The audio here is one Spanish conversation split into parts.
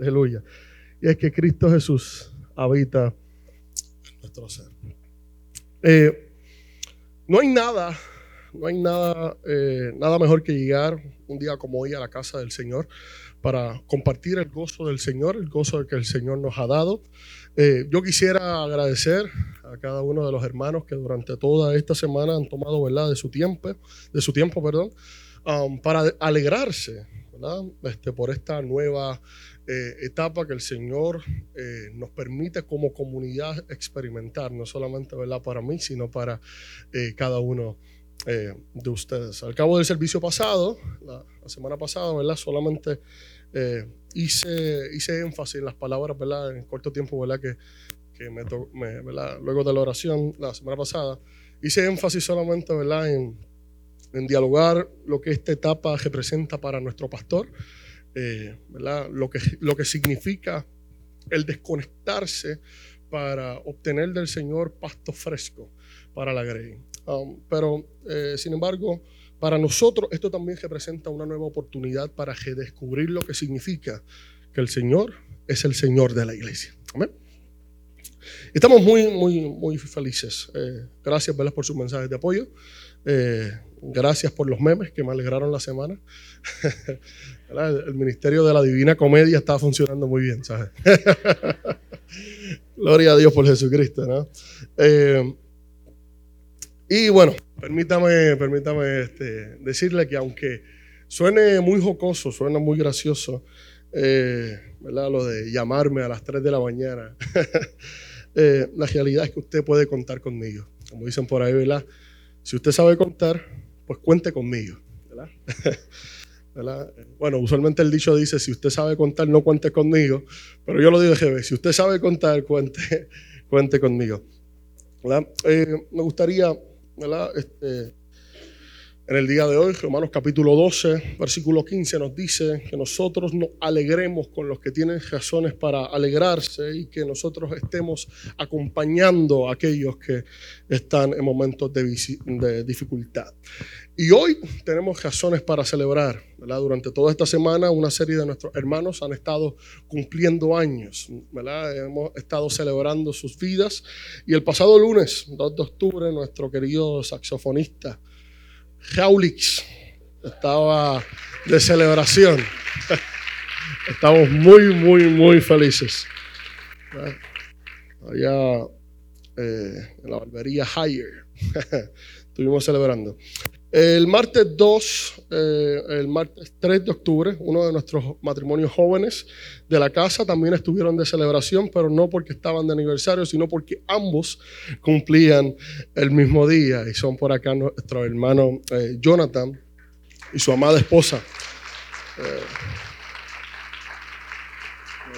aleluya. Y es que Cristo Jesús habita en nuestro ser. Eh, no hay nada, no hay nada, eh, nada mejor que llegar un día como hoy a la casa del Señor para compartir el gozo del Señor, el gozo que el Señor nos ha dado. Eh, yo quisiera agradecer a cada uno de los hermanos que durante toda esta semana han tomado ¿verdad? de su tiempo, de su tiempo perdón, um, para alegrarse ¿verdad? Este, por esta nueva eh, etapa que el Señor eh, nos permite como comunidad experimentar, no solamente ¿verdad? para mí, sino para cada uno de ustedes. Al cabo del servicio pasado, la, semana pasada, ¿verdad? solamente eh, hice, hice énfasis en las palabras, ¿verdad? En corto tiempo, ¿verdad? Que, que me, luego de la oración la semana pasada, hice énfasis solamente, ¿verdad? En, en dialogar lo que esta etapa representa para nuestro pastor, eh. Lo que, lo que significa el desconectarse para obtener del Señor pasto fresco para la grey. Um, pero, eh, sin embargo, para nosotros esto también representa una nueva oportunidad para redescubrir lo que significa que el Señor es el Señor de la iglesia. Estamos muy, muy, muy felices. Eh, gracias, ¿verdad? por sus mensajes de apoyo. Eh, gracias por los memes que me alegraron la semana. el Ministerio de la Divina Comedia está funcionando muy bien, ¿sabes? Gloria a Dios por Jesucristo, ¿no? Eh, y bueno, permítame, permítame este, decirle que aunque suene muy jocoso, suena muy gracioso, eh, ¿verdad? Lo de llamarme a las 3 de la mañana. Eh, la realidad es que usted puede contar conmigo. Como dicen por ahí, ¿verdad? Si usted sabe contar, pues cuente conmigo. ¿verdad? Bueno, usualmente el dicho dice, si usted sabe contar, no cuente conmigo. Pero yo lo digo de si usted sabe contar, cuente, cuente conmigo. Eh, me gustaría este, en el día de hoy, Romanos capítulo 12, versículo 15 nos dice que nosotros nos alegremos con los que tienen razones para alegrarse y que nosotros estemos acompañando a aquellos que están en momentos de, dificultad. Y hoy tenemos razones para celebrar. Durante toda esta semana una serie de nuestros hermanos han estado cumpliendo años. Hemos estado celebrando sus vidas. Y el pasado lunes, 2 de octubre, nuestro querido saxofonista, Jaulix estaba de celebración. Estamos muy, muy, muy felices. Allá eh, en la barbería Higher. Estuvimos celebrando. El martes 2, eh, el martes 3 de octubre, uno de nuestros matrimonios jóvenes de la casa también estuvieron de celebración, pero no porque estaban de aniversario, sino porque ambos cumplían el mismo día. Y son por acá nuestro hermano eh, Jonathan y su amada esposa. Eh,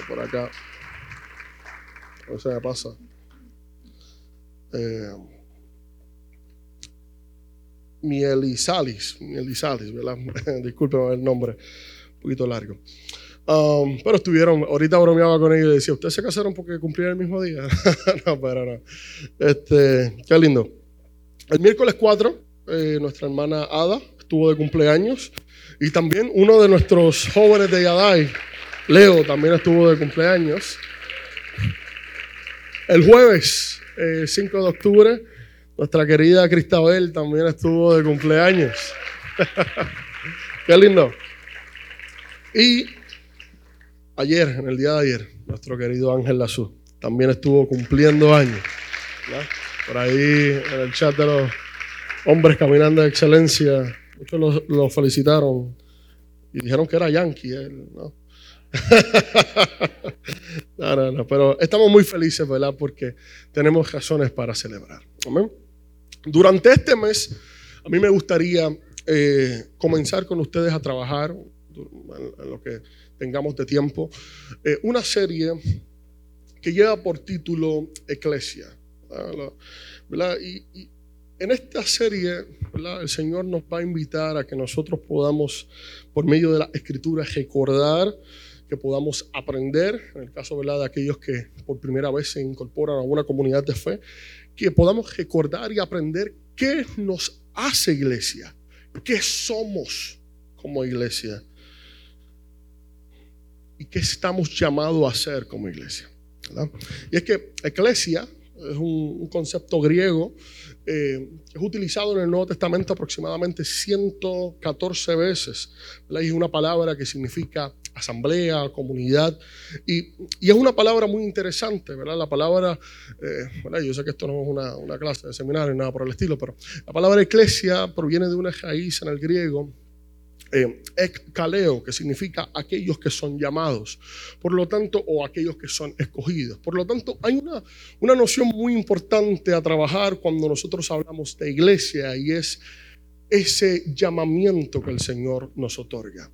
por acá. O sea, pasa. Mielisalis, Mielisalis, ¿verdad? Disculpen el nombre, un poquito largo. Um, pero estuvieron, ahorita bromeaba con ellos y decía, ¿ustedes se casaron porque cumplían el mismo día? no, pero no. Este, qué lindo. El miércoles 4, eh, nuestra hermana Ada estuvo de cumpleaños y también uno de nuestros jóvenes de Yadai, Leo, también estuvo de cumpleaños. El jueves 5 eh, de octubre, nuestra querida Cristabel también estuvo de cumpleaños. Qué lindo. Y ayer, en el día de ayer, nuestro querido Ángel Lazú también estuvo cumpliendo años. Por ahí en el chat de los hombres caminando de excelencia, muchos lo, felicitaron y dijeron que era yankee él, ¿no? no, no, no, pero estamos muy felices, ¿verdad? Porque tenemos razones para celebrar. Amén. Durante este mes, a mí me gustaría eh, comenzar con ustedes a trabajar, en lo que tengamos de tiempo, eh, una serie que lleva por título Eclesia. Y, en esta serie, el Señor nos va a invitar a que nosotros podamos, por medio de la escritura, recordar, que podamos aprender, en el caso de aquellos que por primera vez se incorporan a una comunidad de fe, que podamos recordar y aprender qué nos hace iglesia, qué somos como iglesia. y qué estamos llamados a hacer como iglesia. Y es que eclesia es un, concepto griego eh, es utilizado en el Nuevo Testamento aproximadamente 114 veces. ¿verdad? Y es una palabra que significa asamblea, comunidad. Y, es una palabra muy interesante, ¿verdad? La palabra, eh, yo sé que esto no es una, una clase de seminario, nada por el estilo, pero la palabra eclesia proviene de una raíz en el griego eh, que significa aquellos que son llamados, por lo tanto, o aquellos que son escogidos. Por lo tanto, hay una, una noción muy importante a trabajar cuando nosotros hablamos de iglesia y es ese llamamiento que el Señor nos otorga.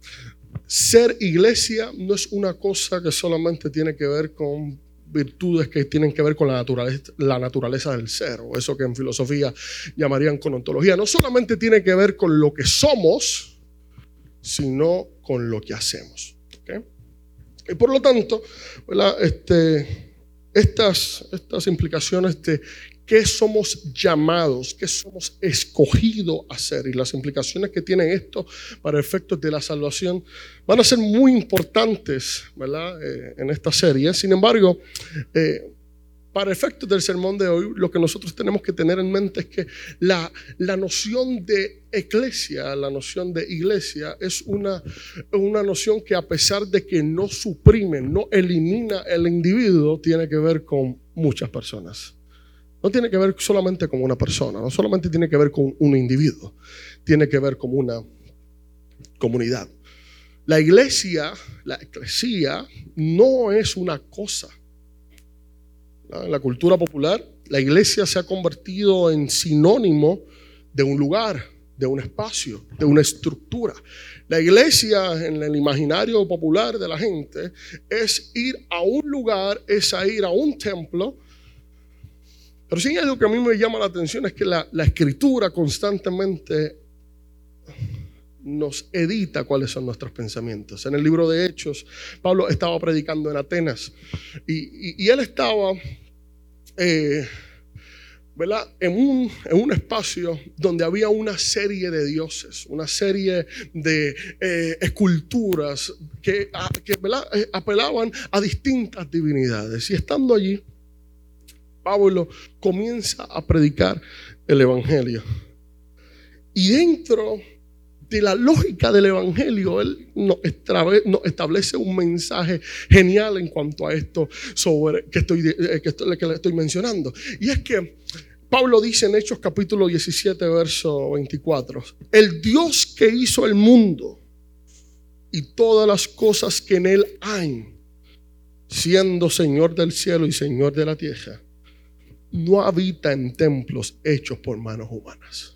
Ser iglesia no es una cosa que solamente tiene que ver con virtudes que tienen que ver con la naturaleza, la naturaleza del ser, o eso que en filosofía llamarían con ontología. No solamente tiene que ver con lo que somos, sino con lo que hacemos. Y por lo tanto, este, estas, estas implicaciones de qué somos llamados, qué somos escogidos a hacer y las implicaciones que tiene esto para efectos de la salvación van a ser muy importantes eh, en esta serie. Sin embargo, eh, para efectos del sermón de hoy, lo que nosotros tenemos que tener en mente es que la, la noción de eclesia, la noción de iglesia, es una, una noción que a pesar de que no suprime, no elimina el individuo, tiene que ver con muchas personas. No tiene que ver solamente con una persona, no solamente tiene que ver con un individuo, tiene que ver con una comunidad. La iglesia, la eclesia, no es una cosa en la cultura popular, la iglesia se ha convertido en sinónimo de un lugar, de un espacio, de una estructura. La iglesia en el imaginario popular de la gente es ir a un lugar, es ir a un templo. Pero sí algo que a mí me llama la atención es que la, escritura constantemente nos edita cuáles son nuestros pensamientos. En el libro de Hechos, Pablo estaba predicando en Atenas y, él estaba eh, En, un, en, un, espacio donde había una serie de dioses, una serie de eh, esculturas que, que eh, apelaban a distintas divinidades. Y estando allí, Pablo comienza a predicar el Evangelio. Y dentro de la lógica del Evangelio, Él nos, establece un mensaje genial en cuanto a esto sobre que, estoy, eh, que, que le estoy mencionando. Y es que Pablo dice en Hechos capítulo 17, verso 24, el Dios que hizo el mundo y todas las cosas que en él hay, siendo Señor del cielo y Señor de la tierra, no habita en templos hechos por manos humanas.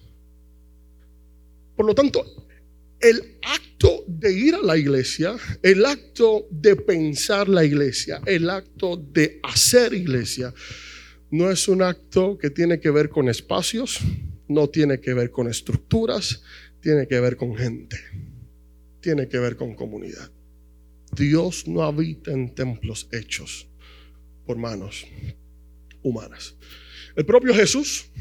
Por lo tanto, el acto de ir a la iglesia, el acto de pensar la iglesia, el acto de hacer iglesia, no es un acto que tiene que ver con espacios, no tiene que ver con estructuras, tiene que ver con gente, tiene que ver con comunidad. Dios no habita en templos hechos por manos humanas. El propio Jesús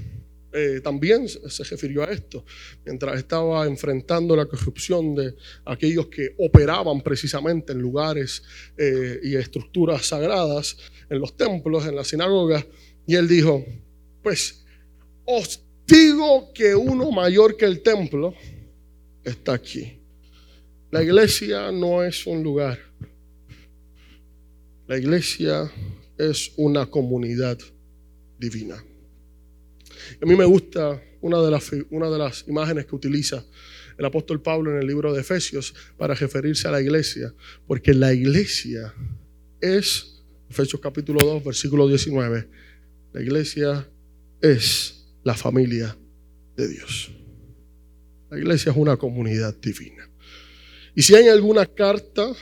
eh, también se refirió a esto, mientras estaba enfrentando la corrupción de aquellos que operaban precisamente en lugares eh, y estructuras sagradas, en los templos, en las sinagogas, y él dijo, pues os digo que uno mayor que el templo está aquí. La iglesia no es un lugar, la iglesia es una comunidad divina. A mí me gusta una de, las, imágenes que utiliza el apóstol Pablo en el libro de Efesios para referirse a la iglesia, porque la iglesia es, Efesios capítulo 2, versículo 19, la iglesia es la familia de Dios. La iglesia es una comunidad divina. Y si hay alguna carta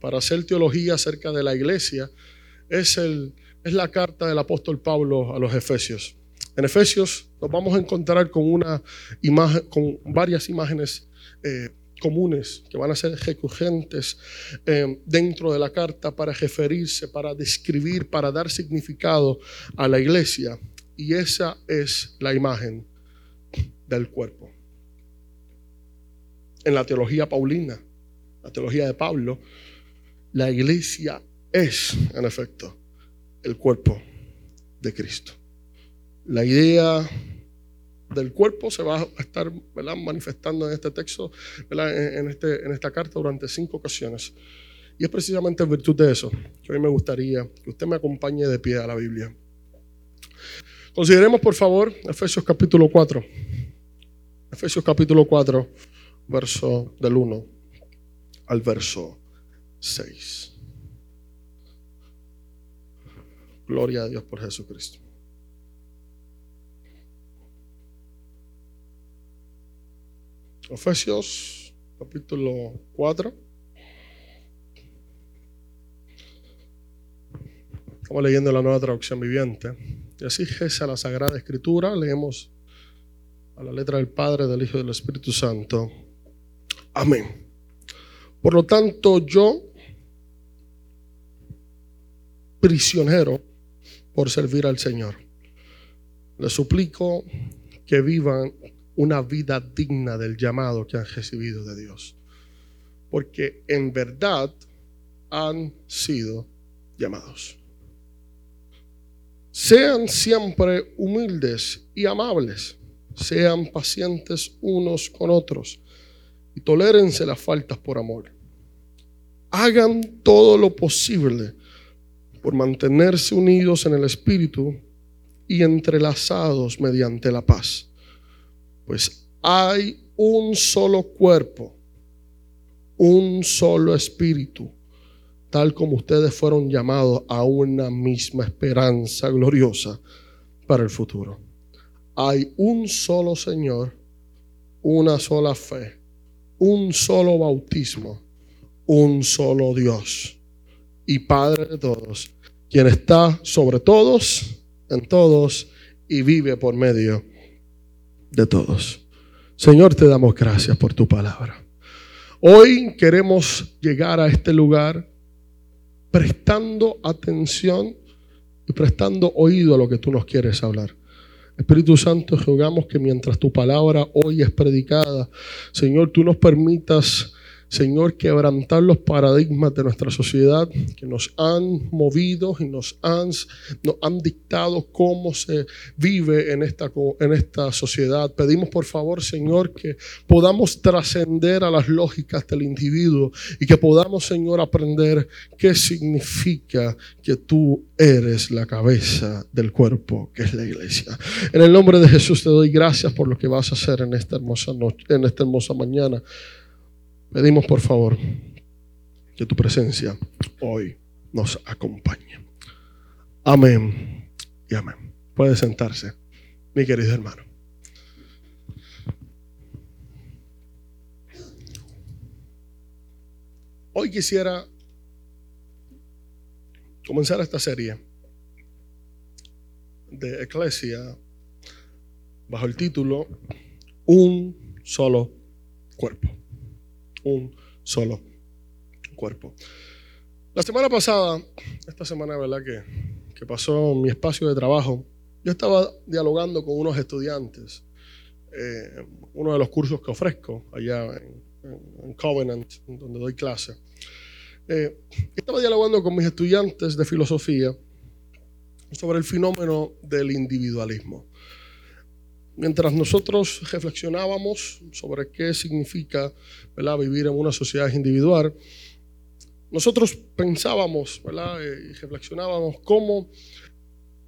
para hacer teología acerca de la iglesia, es la carta del apóstol Pablo a los Efesios. En Efesios nos vamos a encontrar con una imagen, con varias imágenes eh, comunes que van a ser recurrentes eh, dentro de la carta para referirse, para describir, para dar significado a la iglesia. Y esa es la imagen del cuerpo. En la teología paulina, la teología de Pablo, La iglesia es, en efecto, el cuerpo de Cristo. La idea del cuerpo se va a estar manifestando en este texto, En, este, en esta carta durante cinco ocasiones. Y es precisamente en virtud de eso que hoy me gustaría que usted me acompañe de pie a la Biblia. Consideremos por favor Efesios capítulo 4. Efesios capítulo 4, verso del 1 al verso 6. Gloria a Dios por Jesucristo. Efesios capítulo 4. Estamos leyendo la nueva traducción viviente. Y así es a la Sagrada Escritura. Leemos a la letra del Padre, del Hijo y del Espíritu Santo. Amén. Por lo tanto, yo, prisionero por servir al Señor, le suplico que vivan una vida digna del llamado que han recibido de Dios. Porque en verdad han sido llamados. Sean siempre humildes y amables sean pacientes unos con otros y tolérense las faltas por amor. Hagan todo lo posible por mantenerse unidos en el Espíritu y entrelazados mediante la paz. Pues hay un solo cuerpo, un solo Espíritu, tal como ustedes fueron llamados a una misma esperanza gloriosa para el futuro. Hay un solo Señor, una sola fe, un solo bautismo, un solo Dios y Padre de todos, quien está sobre todos, en todos y vive por medio de todos. Señor, te damos gracias por tu palabra. Hoy queremos llegar a este lugar prestando atención y prestando oído a lo que tú nos quieres hablar. Espíritu Santo, rogamos que mientras tu palabra hoy es predicada, Señor, tú nos permitas Señor, quebrantar los paradigmas de nuestra sociedad que nos han movido y nos han, nos han dictado cómo se vive en esta, en esta sociedad. Pedimos por favor, Señor, que podamos trascender a las lógicas del individuo y que podamos, Señor, aprender qué significa que tú eres la cabeza del cuerpo, que es la iglesia. En el nombre de Jesús te doy gracias por lo que vas a hacer en esta hermosa noche, en esta hermosa mañana. Pedimos por favor que tu presencia hoy nos acompañe. Amén y amén. Puede sentarse, mi querido hermano. Hoy quisiera comenzar esta serie de Eclesia bajo el título Un solo cuerpo un solo cuerpo. La semana pasada, esta semana, ¿verdad? Que, que pasó en mi espacio de trabajo, yo estaba dialogando con unos estudiantes, eh, uno de los cursos que ofrezco allá en, Covenant, donde doy clase. Eh, estaba dialogando con mis estudiantes de filosofía sobre el fenómeno del individualismo mientras nosotros reflexionábamos sobre qué significa vivir en una sociedad individual, nosotros pensábamos y reflexionábamos cómo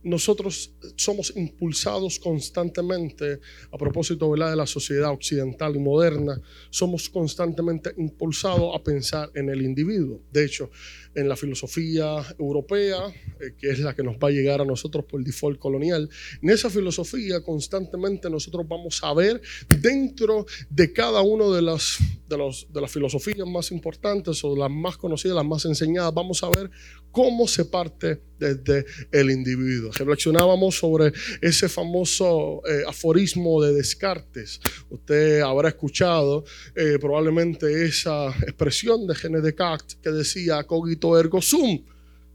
nosotros somos impulsados constantemente, a propósito de la sociedad occidental y moderna, somos constantemente impulsados a pensar en el individuo. De hecho, en la filosofía europea, eh, que es la que nos va a llegar a nosotros por default colonial, en esa filosofía constantemente nosotros vamos a ver dentro de cada una de las, de, de las filosofías más importantes o las más conocidas, las más enseñadas, vamos a ver cómo se parte desde el individuo. Reflexionábamos sobre ese famoso eh, aforismo de Descartes. Usted habrá escuchado eh, probablemente esa expresión de René Descartes que decía cogito ergo sum.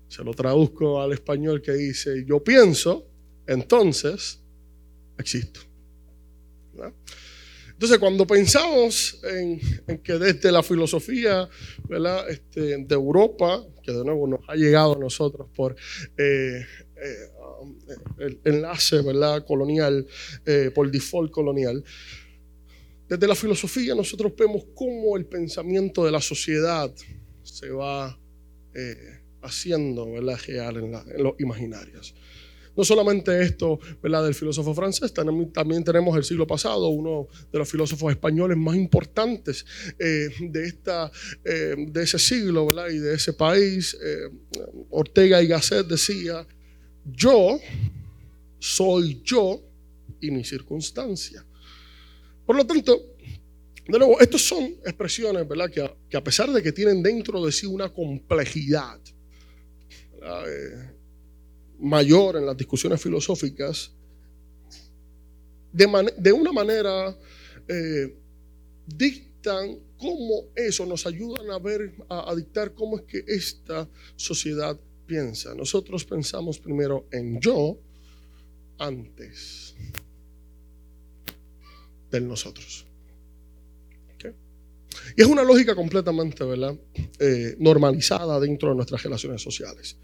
Se lo traduzco al español que dice yo pienso, entonces existo. Entonces, cuando pensamos en, que desde la filosofía. Este, de Europa, que de nuevo nos ha llegado a nosotros por eh, eh, el enlace ¿verdad? colonial, eh, por default colonial, desde la filosofía nosotros vemos cómo el pensamiento de la sociedad se va haciendo ¿verdad? real en, en los imaginarios. No solamente esto, ¿verdad? Del filósofo francés, también tenemos el siglo pasado, uno de los filósofos españoles más importantes eh, de, esta, eh, de ese siglo. Y de ese país, eh, Ortega y Gasset decía, yo soy yo y mi circunstancia. Por lo tanto, de nuevo, estas son expresiones, ¿verdad? Que a, que a, pesar de que tienen dentro de sí una complejidad, mayor en las discusiones filosóficas, de, una manera eh, dictan cómo eso nos ayudan a ver, a, dictar cómo es que esta sociedad piensa. Nosotros pensamos primero en yo antes del nosotros. Y es una lógica completamente. Eh, normalizada dentro de nuestras relaciones sociales.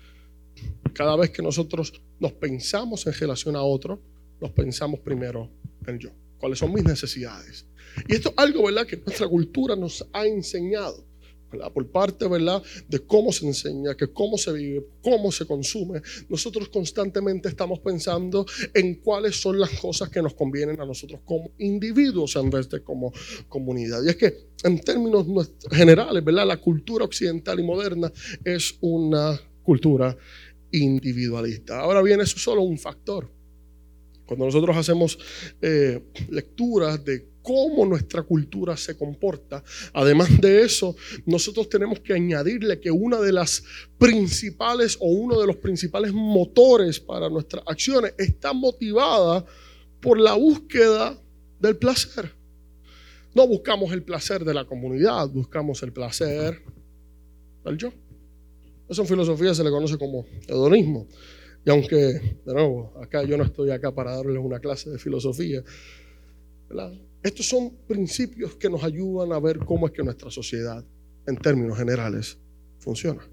Cada vez que nosotros nos pensamos en relación a otro, nos pensamos primero en yo. ¿Cuáles son mis necesidades? Y esto es algo, ¿verdad?, que nuestra cultura nos ha enseñado. ¿verdad? Por parte, ¿verdad?, de cómo se enseña, que cómo se vive, cómo se consume, nosotros constantemente estamos pensando en cuáles son las cosas que nos convienen a nosotros como individuos en vez de como comunidad. Y es que en términos generales, ¿verdad?, la cultura occidental y moderna es una cultura individualista. Ahora bien, eso es solo un factor. Cuando nosotros hacemos eh, lecturas de cómo nuestra cultura se comporta, además de eso, nosotros tenemos que añadirle que una de las principales o uno de los principales motores para nuestras acciones está motivada por la búsqueda del placer. No buscamos el placer de la comunidad, buscamos el placer del yo. Eso en filosofía se le conoce como hedonismo. Y aunque, de nuevo, acá yo no estoy acá para darles una clase de filosofía, estos son principios que nos ayudan a ver cómo es que nuestra sociedad, en términos generales, funciona.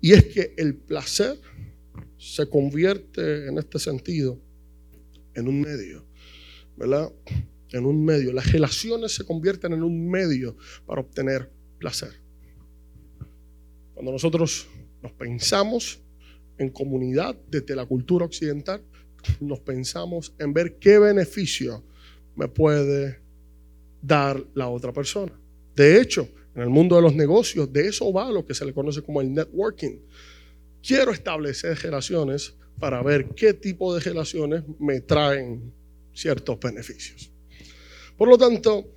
Y es que el placer se convierte en este sentido en un medio, ¿verdad? En un medio. Las relaciones se convierten en un medio para obtener placer. Cuando nosotros nos pensamos en comunidad desde la cultura occidental, nos pensamos en ver qué beneficio me puede dar la otra persona. De hecho, en el mundo de los negocios, de eso va lo que se le conoce como el networking. Quiero establecer relaciones para ver qué tipo de relaciones me traen ciertos beneficios. Por lo tanto,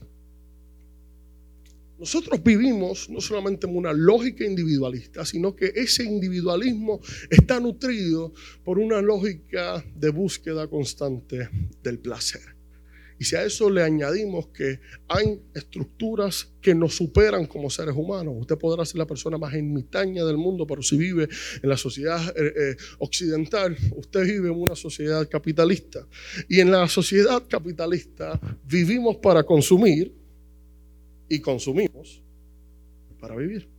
nosotros vivimos no solamente en una lógica individualista, sino que ese individualismo está nutrido por una lógica de búsqueda constante del placer. Y si a eso le añadimos que hay estructuras que nos superan como seres humanos, usted podrá ser la persona más ermitaña del mundo, pero si vive en la sociedad eh, eh, occidental, usted vive en una sociedad capitalista. Y en la sociedad capitalista vivimos para consumir, y consumimos para vivir.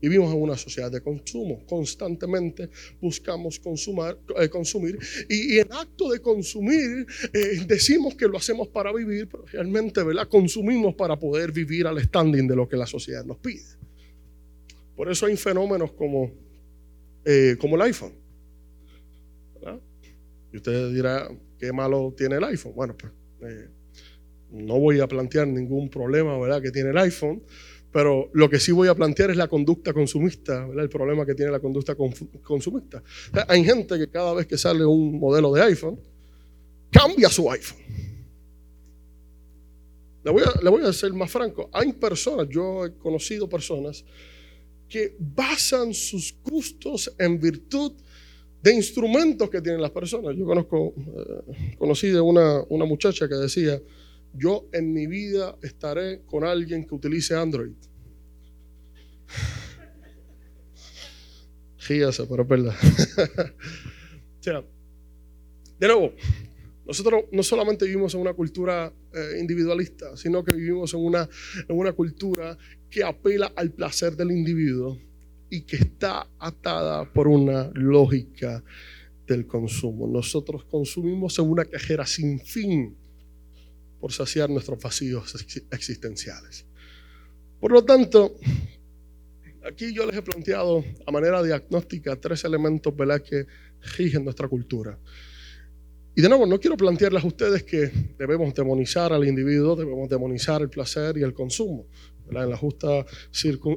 Vivimos en una sociedad de consumo. Constantemente buscamos consumar, eh, consumir. Y, en acto de consumir, eh, decimos que lo hacemos para vivir, pero realmente ¿verdad? consumimos para poder vivir al standing de lo que la sociedad nos pide. Por eso hay fenómenos como, eh, como el iPhone. Y usted dirá, ¿qué malo tiene el iPhone? Bueno, pues no voy a plantear ningún problema ¿verdad? que tiene el iPhone, pero lo que sí voy a plantear es la conducta consumista, ¿verdad? el problema que tiene la conducta consumista. hay gente que cada vez que sale un modelo de iPhone, cambia su iPhone. Le voy, a, le voy a ser más franco, hay personas, yo he conocido personas que basan sus gustos en virtud de instrumentos que tienen las personas. Yo conozco, eh, conocí de una, una muchacha que decía, yo en mi vida estaré con alguien que utilice Android. Ríase, pero es o sea, de nuevo, Nosotros no solamente vivimos en una cultura eh, individualista, sino que vivimos en una, en una cultura que apela al placer del individuo y que está atada por una lógica del consumo. Nosotros consumimos en una cajera sin fin por saciar nuestros vacíos existenciales. Por lo tanto, aquí yo les he planteado a manera diagnóstica tres elementos ¿verdad? que rigen nuestra cultura. Y de nuevo, no quiero plantearles a ustedes que debemos demonizar al individuo, debemos demonizar el placer y el consumo. En, la justa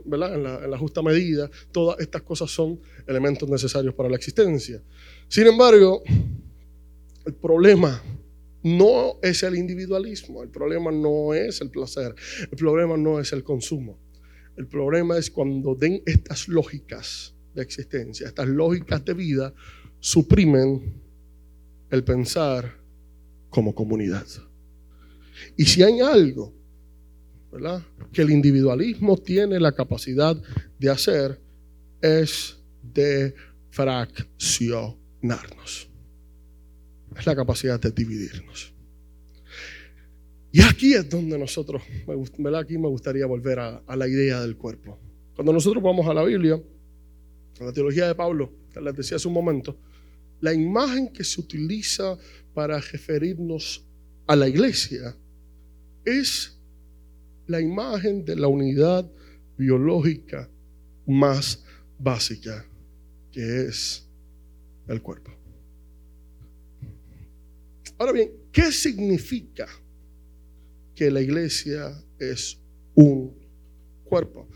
¿verdad? En, la, en la justa medida, todas estas cosas son elementos necesarios para la existencia. Sin embargo, el problema no es el individualismo, el problema no es el placer, el problema no es el consumo. El problema es cuando den estas lógicas de existencia, estas lógicas de vida, suprimen el pensar como comunidad. Y si hay algo ¿verdad? que el individualismo tiene la capacidad de hacer, es de fraccionarnos. Es la capacidad de dividirnos. Y aquí es donde nosotros. Aquí me gustaría volver a, a la idea del cuerpo. Cuando nosotros vamos a la Biblia, a la teología de Pablo, que les decía hace un momento, la imagen que se utiliza para referirnos a la iglesia es la imagen de la unidad biológica más básica, que es el cuerpo. Ahora bien, ¿qué significa que la iglesia es un cuerpo?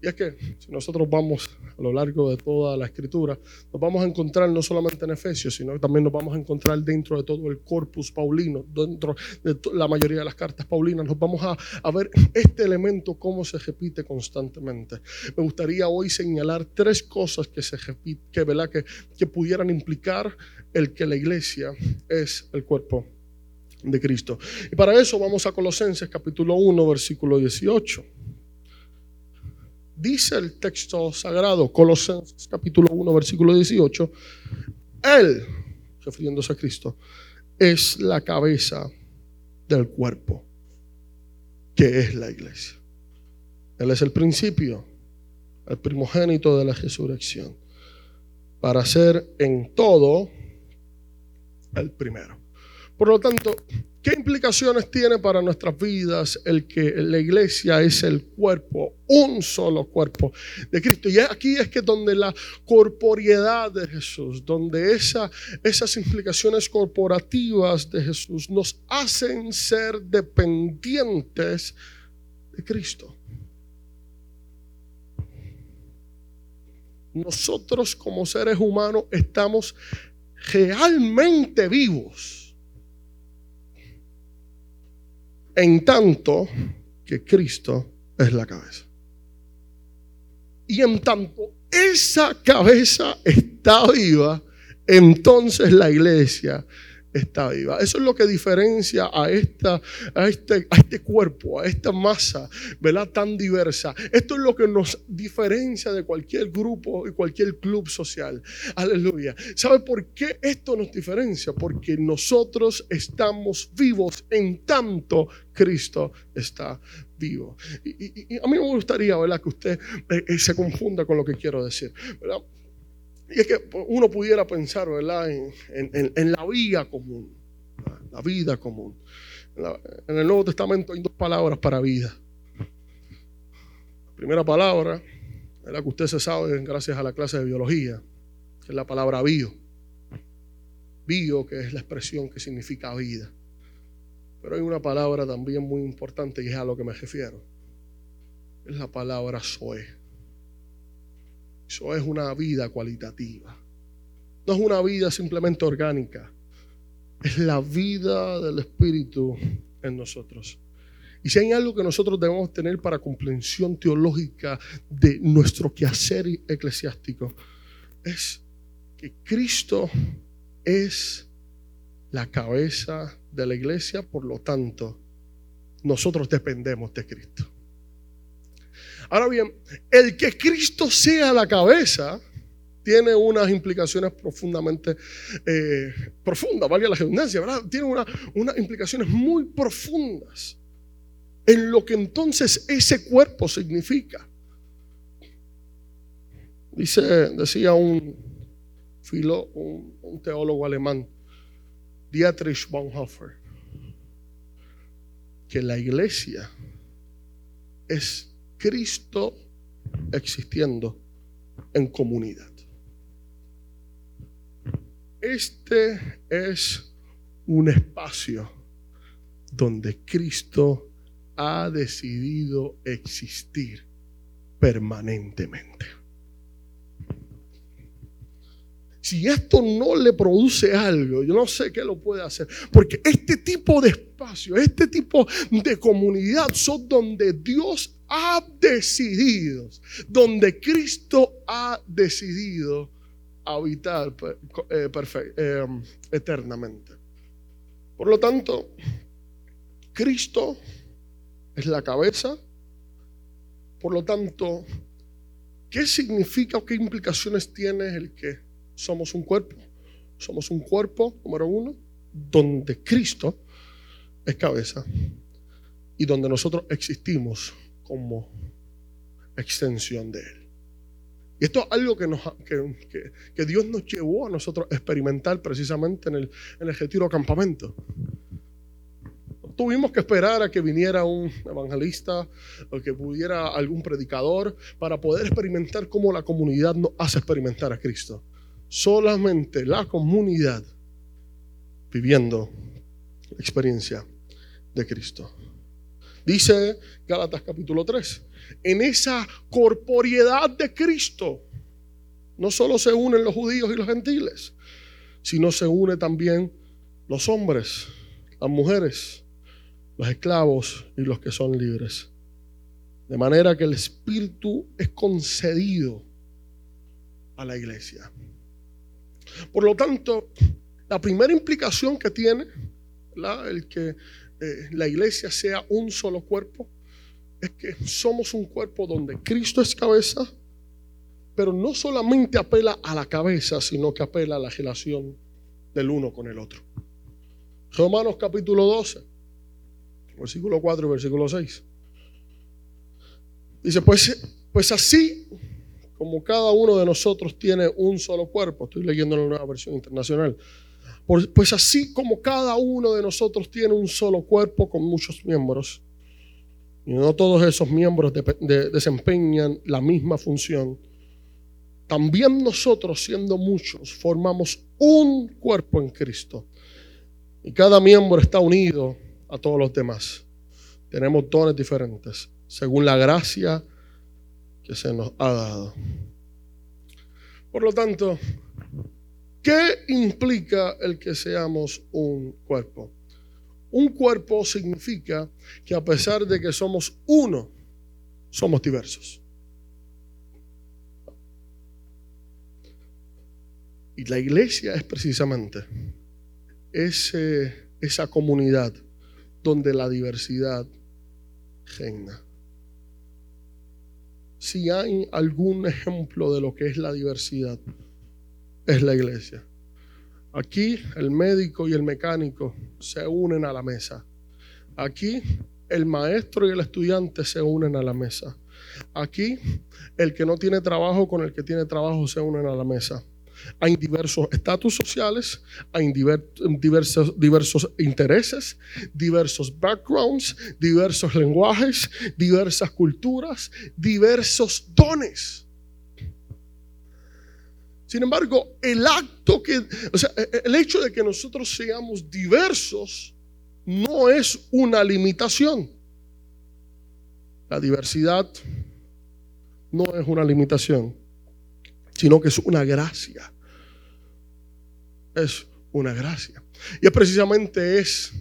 Y es que si nosotros vamos a lo largo de toda la escritura, nos vamos a encontrar no solamente en Efesios, sino que también nos vamos a encontrar dentro de todo el corpus paulino, dentro de la mayoría de las cartas paulinas, nos vamos a, ver este elemento cómo se repite constantemente. Me gustaría hoy señalar tres cosas que se repiten, que, ¿verdad? que, que pudieran implicar el que la iglesia es el cuerpo de Cristo. Y para eso vamos a Colosenses capítulo 1, versículo 18 dice el texto sagrado, Colosenses capítulo 1, versículo 18, Él, refiriéndose a Cristo, es la cabeza del cuerpo, que es la iglesia. Él es el principio, el primogénito de la resurrección, para ser en todo el primero. Por lo tanto, ¿Qué implicaciones tiene para nuestras vidas el que la iglesia es el cuerpo, un solo cuerpo de Cristo? Y aquí es que donde la corporeidad de Jesús, donde esa, esas implicaciones corporativas de Jesús nos hacen ser dependientes de Cristo. Nosotros como seres humanos estamos realmente vivos en tanto que Cristo es la cabeza. Y en tanto esa cabeza está viva, entonces la iglesia está viva. Eso es lo que diferencia a, esta, a, este, a este cuerpo, a esta masa, ¿verdad? Tan diversa. Esto es lo que nos diferencia de cualquier grupo y cualquier club social. Aleluya. ¿Sabe por qué esto nos diferencia? Porque nosotros estamos vivos en tanto Cristo está vivo. Y, a mí me gustaría, ¿verdad? Que usted eh, eh, se confunda con lo que quiero decir, ¿verdad? Y es que uno pudiera pensar, ¿verdad?, en, la vida común. La vida común. En, el Nuevo Testamento hay dos palabras para vida. La primera palabra es la que usted se sabe gracias a la clase de biología, que es la palabra bio. Bio, que es la expresión que significa vida. Pero hay una palabra también muy importante y es a lo que me refiero. Es la palabra Zoe eso es una vida cualitativa. No es una vida simplemente orgánica. Es la vida del Espíritu en nosotros. Y si hay algo que nosotros debemos tener para comprensión teológica de nuestro quehacer eclesiástico, es que Cristo es la cabeza de la iglesia, por lo tanto, nosotros dependemos de Cristo. Ahora bien, el que Cristo sea la cabeza tiene unas implicaciones profundamente eh, profundas, valga la redundancia, ¿verdad? Tiene unas implicaciones muy profundas en lo que entonces ese cuerpo significa. Dice, decía un, un, teólogo alemán, Dietrich Bonhoeffer, que la iglesia es Cristo existiendo en comunidad. Este es un espacio donde Cristo ha decidido existir permanentemente. Si esto no le produce algo, yo no sé qué lo puede hacer. Porque este tipo de espacio, este tipo de comunidad son donde Dios ha decidido, donde Cristo ha decidido habitar eh, eh, eternamente. Por lo tanto, Cristo es la cabeza. Por lo tanto, ¿qué significa o qué implicaciones tiene el que somos un cuerpo? Somos un cuerpo, número uno, donde Cristo es cabeza y donde nosotros existimos como extensión de Él. Y esto es algo que, nos, que, Dios nos llevó a nosotros a experimentar precisamente en el, en campamento. Tuvimos que esperar a que viniera un evangelista o que pudiera algún predicador para poder experimentar cómo la comunidad nos hace experimentar a Cristo. Solamente la comunidad viviendo la experiencia de Cristo. Dice Gálatas capítulo 3, en esa corporiedad de Cristo, no solo se unen los judíos y los gentiles, sino se unen también los hombres, las mujeres, los esclavos y los que son libres. De manera que el Espíritu es concedido a la iglesia. Por lo tanto, la primera implicación que tiene el que eh, la iglesia sea un solo cuerpo, es que somos un cuerpo donde Cristo es cabeza, pero no solamente apela a la cabeza, sino que apela a la relación del uno con el otro. Romanos capítulo 12, versículo 4 y versículo 6. Dice, pues, pues así como cada uno de nosotros tiene un solo cuerpo, estoy leyendo la nueva versión internacional, pues así como cada uno de nosotros tiene un solo cuerpo con muchos miembros, y no todos esos miembros desempeñan la misma función, también nosotros, siendo muchos, formamos un cuerpo en Cristo. Y cada miembro está unido a todos los demás. Tenemos dones diferentes, según la gracia se nos ha dado. Por lo tanto, ¿Qué implica el que seamos un cuerpo? Un cuerpo significa que a pesar de que somos uno, somos diversos. Y la iglesia es precisamente esa comunidad donde la diversidad reina. Si hay algún ejemplo de lo que es la diversidad, es la iglesia. Aquí el médico y el mecánico se unen a la mesa. Aquí el maestro y el estudiante se unen a la mesa. Aquí el que no tiene trabajo con el que tiene trabajo se unen a la mesa. Hay diversos estatus sociales, hay diversos, diversos intereses, diversos backgrounds, diversos lenguajes, diversas culturas, diversos dones. Sin embargo, el acto que, o sea, e, el hecho de que nosotros seamos diversos no es una limitación. La diversidad no es una limitación, sino que es una gracia. Es una gracia. Y es precisamente es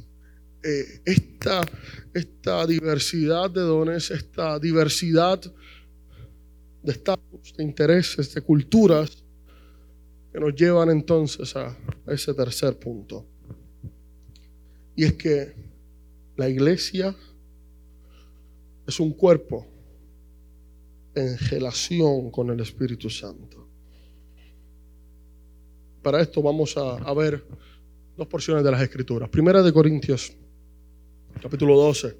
eh, esta, esta diversidad de dones, esta diversidad de estatus, de intereses, de culturas, que nos llevan entonces a, ese tercer punto. Y es que la iglesia es un cuerpo en relación con el Espíritu Santo. Para esto vamos a, ver dos porciones de las Escrituras. Primera de Corintios, capítulo 12,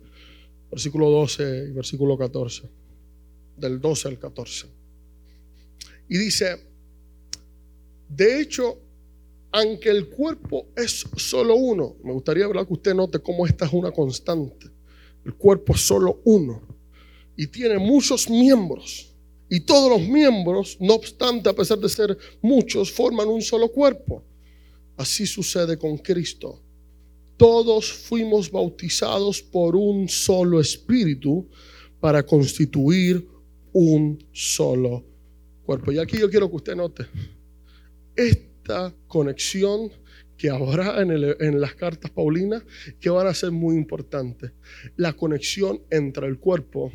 versículo 12 y versículo 14. Del 12 al 14. Y dice, de hecho, aunque el cuerpo es solo uno, me gustaría hablar que usted note cómo esta es una constante. El cuerpo es solo uno y tiene muchos miembros. Y todos los miembros, no obstante, a pesar de ser muchos, forman un solo cuerpo. Así sucede con Cristo. Todos fuimos bautizados por un solo espíritu para constituir un solo cuerpo. Y aquí yo quiero que usted note esta conexión que habrá en, las cartas paulinas que van a ser muy importantes. La conexión entre el cuerpo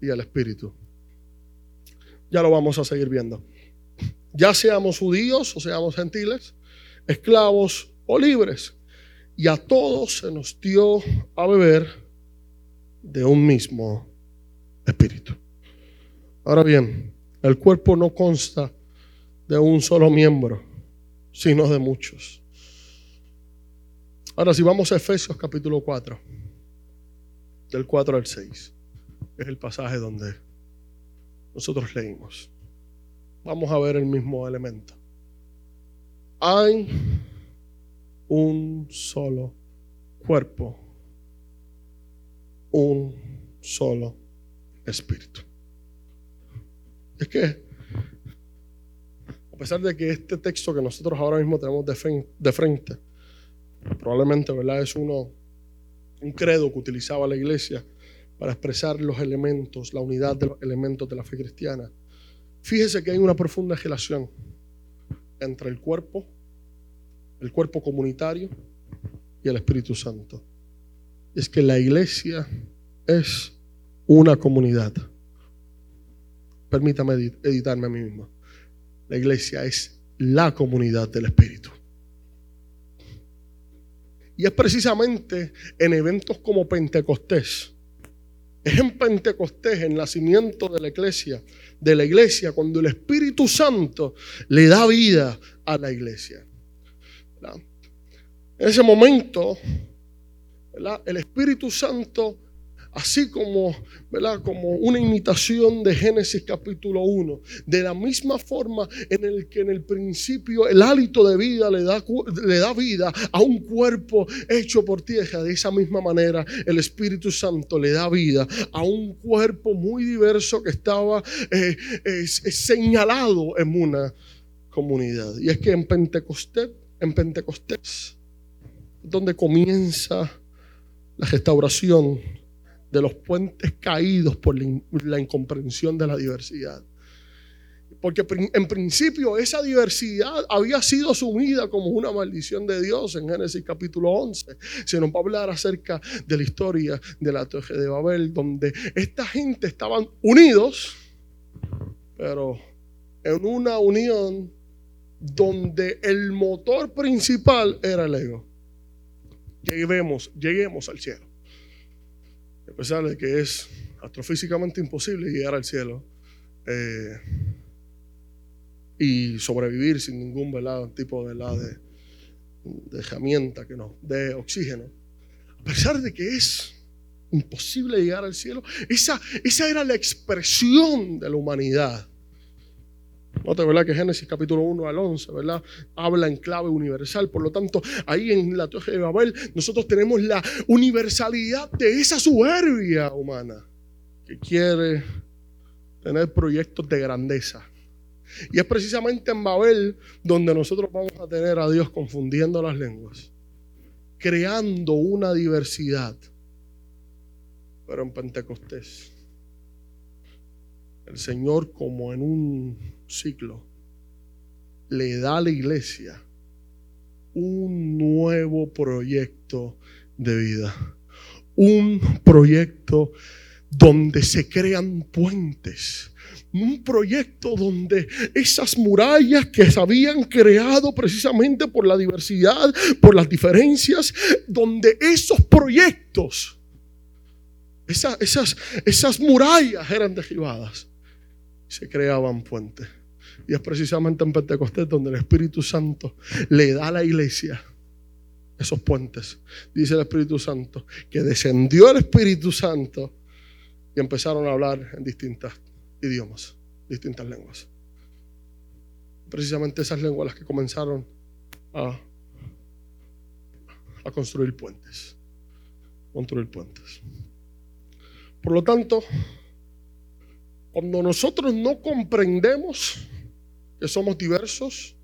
y el espíritu. Ya lo vamos a seguir viendo. Ya seamos judíos o seamos gentiles, esclavos o libres. Y a todos se nos dio a beber de un mismo espíritu. Ahora bien, el cuerpo no consta de un solo miembro, sino de muchos. Ahora, si vamos a Efesios capítulo 4, del 4 al 6, es el pasaje donde nosotros leímos. Vamos a ver el mismo elemento. Hay un solo cuerpo, un solo espíritu. Es que, a pesar de que este texto que nosotros ahora mismo tenemos de frente, probablemente ¿verdad? es uno, un credo que utilizaba la iglesia para expresar los elementos, la unidad de los elementos de la fe cristiana. Fíjese que hay una profunda relación entre el cuerpo, el cuerpo comunitario y el Espíritu Santo. Es que la iglesia es una comunidad. Permítame editarme a mí mismo. La iglesia es la comunidad del Espíritu. Y es precisamente en eventos como Pentecostés es en Pentecostés, el nacimiento de la iglesia, de la iglesia, cuando el Espíritu Santo le da vida a la iglesia. En ese momento, el Espíritu Santo así como, ¿verdad? como una imitación de Génesis capítulo 1, de la misma forma en el que en el principio el hálito de vida le da, le da vida a un cuerpo hecho por tierra, de esa misma manera el Espíritu Santo le da vida a un cuerpo muy diverso que estaba eh, señalado en una comunidad. Y es que en Pentecostés, en Pentecostés, donde comienza la restauración de los puentes caídos por la incomprensión de la diversidad. Porque en principio esa diversidad había sido asumida como una maldición de Dios en Génesis capítulo 11. Se nos va a hablar acerca de la historia de la Torre de Babel, donde esta gente estaban unidos, pero en una unión donde el motor principal era el ego. Lleguemos, lleguemos al cielo a pesar de que es astrofísicamente imposible llegar al cielo eh, y sobrevivir sin ningún tipo de, de, herramienta que nos dé oxígeno, a pesar de que es imposible llegar al cielo, esa, esa era la expresión de la humanidad Nota, ¿verdad? Que Génesis capítulo 1 al 11, ¿verdad? Habla en clave universal. Por lo tanto, ahí en la Torre de Babel, nosotros tenemos la universalidad de esa soberbia humana que quiere tener proyectos de grandeza. Y es precisamente en Babel donde nosotros vamos a tener a Dios confundiendo las lenguas, creando una diversidad. Pero en Pentecostés el Señor como en un ciclo le da a la iglesia un nuevo proyecto de vida. Un proyecto donde se crean puentes. Un proyecto donde esas murallas que se habían creado precisamente por la diversidad, por las diferencias, donde esos proyectos, esas, esas, esas murallas eran derribadas se creaban puentes. Y es precisamente en Pentecostés donde el Espíritu Santo le da a la iglesia esos puentes. Dice el Espíritu Santo que descendió el Espíritu Santo y empezaron a hablar en distintos idiomas, distintas lenguas. Precisamente esas lenguas las que comenzaron a, a construir puentes. Construir puentes. Por lo tanto, cuando nosotros no comprendemos que somos diversos,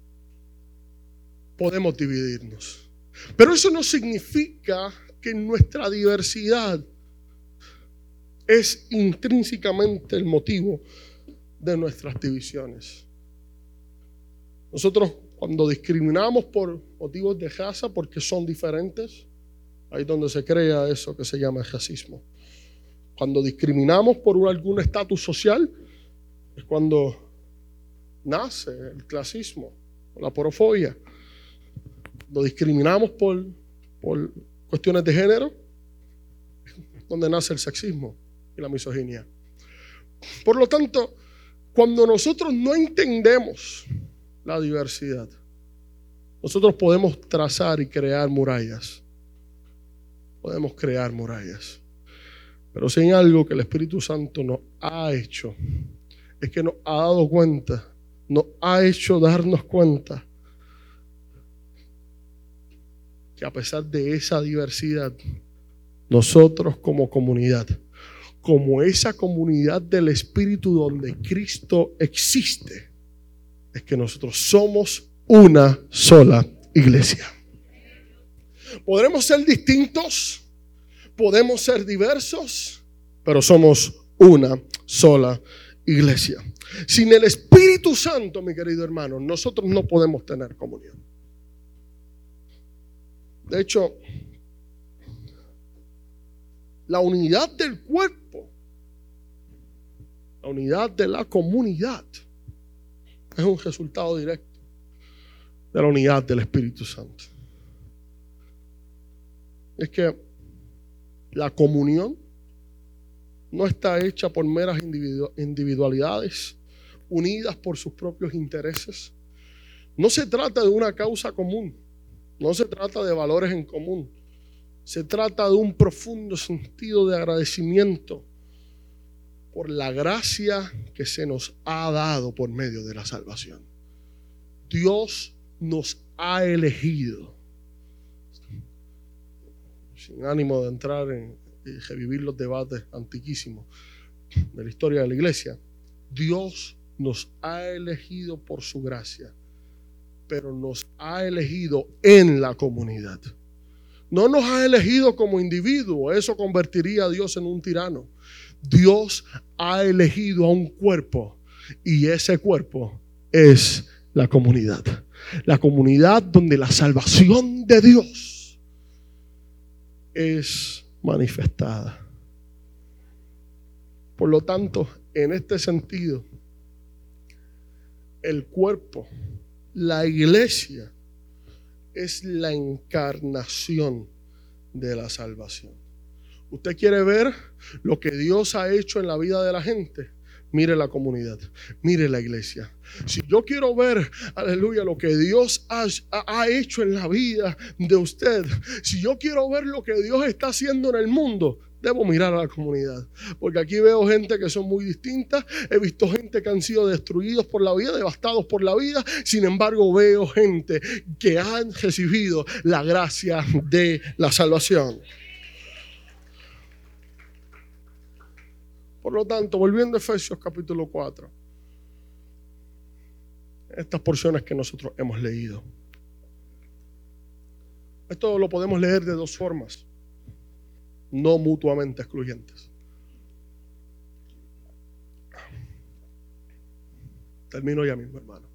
podemos dividirnos. Pero eso no significa que nuestra diversidad es intrínsecamente el motivo de nuestras divisiones. Nosotros cuando discriminamos por motivos de raza porque son diferentes, ahí es donde se crea eso que se llama racismo. Cuando discriminamos por algún estatus social, es cuando nace el clasismo, la porofobia. Cuando discriminamos por, por cuestiones de género, es donde nace el sexismo y la misoginia. Por lo tanto, cuando nosotros no entendemos la diversidad, nosotros podemos trazar y crear murallas. Podemos crear murallas. Pero si hay algo que el Espíritu Santo nos ha hecho, es que nos ha dado cuenta, nos ha hecho darnos cuenta que a pesar de esa diversidad, nosotros como comunidad, como esa comunidad del Espíritu donde Cristo existe, es que nosotros somos una sola iglesia. Podremos ser distintos, podemos ser diversos, pero somos una sola iglesia. Sin el Espíritu Santo, mi querido hermano, nosotros no podemos tener comunión. De hecho, la unidad del cuerpo, la unidad de la comunidad, es un resultado directo de la unidad del Espíritu Santo. Es que la comunión no está hecha por meras individualidades unidas por sus propios intereses. No se trata de una causa común, no se trata de valores en común, se trata de un profundo sentido de agradecimiento por la gracia que se nos ha dado por medio de la salvación. Dios nos ha elegido, ánimo de entrar en y revivir los debates antiquísimos de la historia de la iglesia, Dios nos ha elegido por su gracia, pero nos ha elegido en la comunidad. No nos ha elegido como individuo, eso convertiría a Dios en un tirano. Dios ha elegido a un cuerpo y ese cuerpo es la comunidad. La comunidad donde la salvación de Dios es manifestada. Por lo tanto, en este sentido, el cuerpo, la iglesia, es la encarnación de la salvación. ¿Usted quiere ver lo que Dios ha hecho en la vida de la gente? Mire la comunidad, mire la iglesia. Si yo quiero ver, aleluya, lo que Dios ha, ha, hecho en la vida de usted, si yo quiero ver lo que Dios está haciendo en el mundo, debo mirar a la comunidad. Porque aquí veo gente que son muy distintas, he visto gente que han sido destruidos por la vida, devastados por la vida, sin embargo veo gente que han recibido la gracia de la salvación. Por lo tanto, volviendo a Efesios capítulo 4, estas porciones que nosotros hemos leído. Esto lo podemos leer de dos formas, no mutuamente excluyentes. Termino ya mismo, hermano.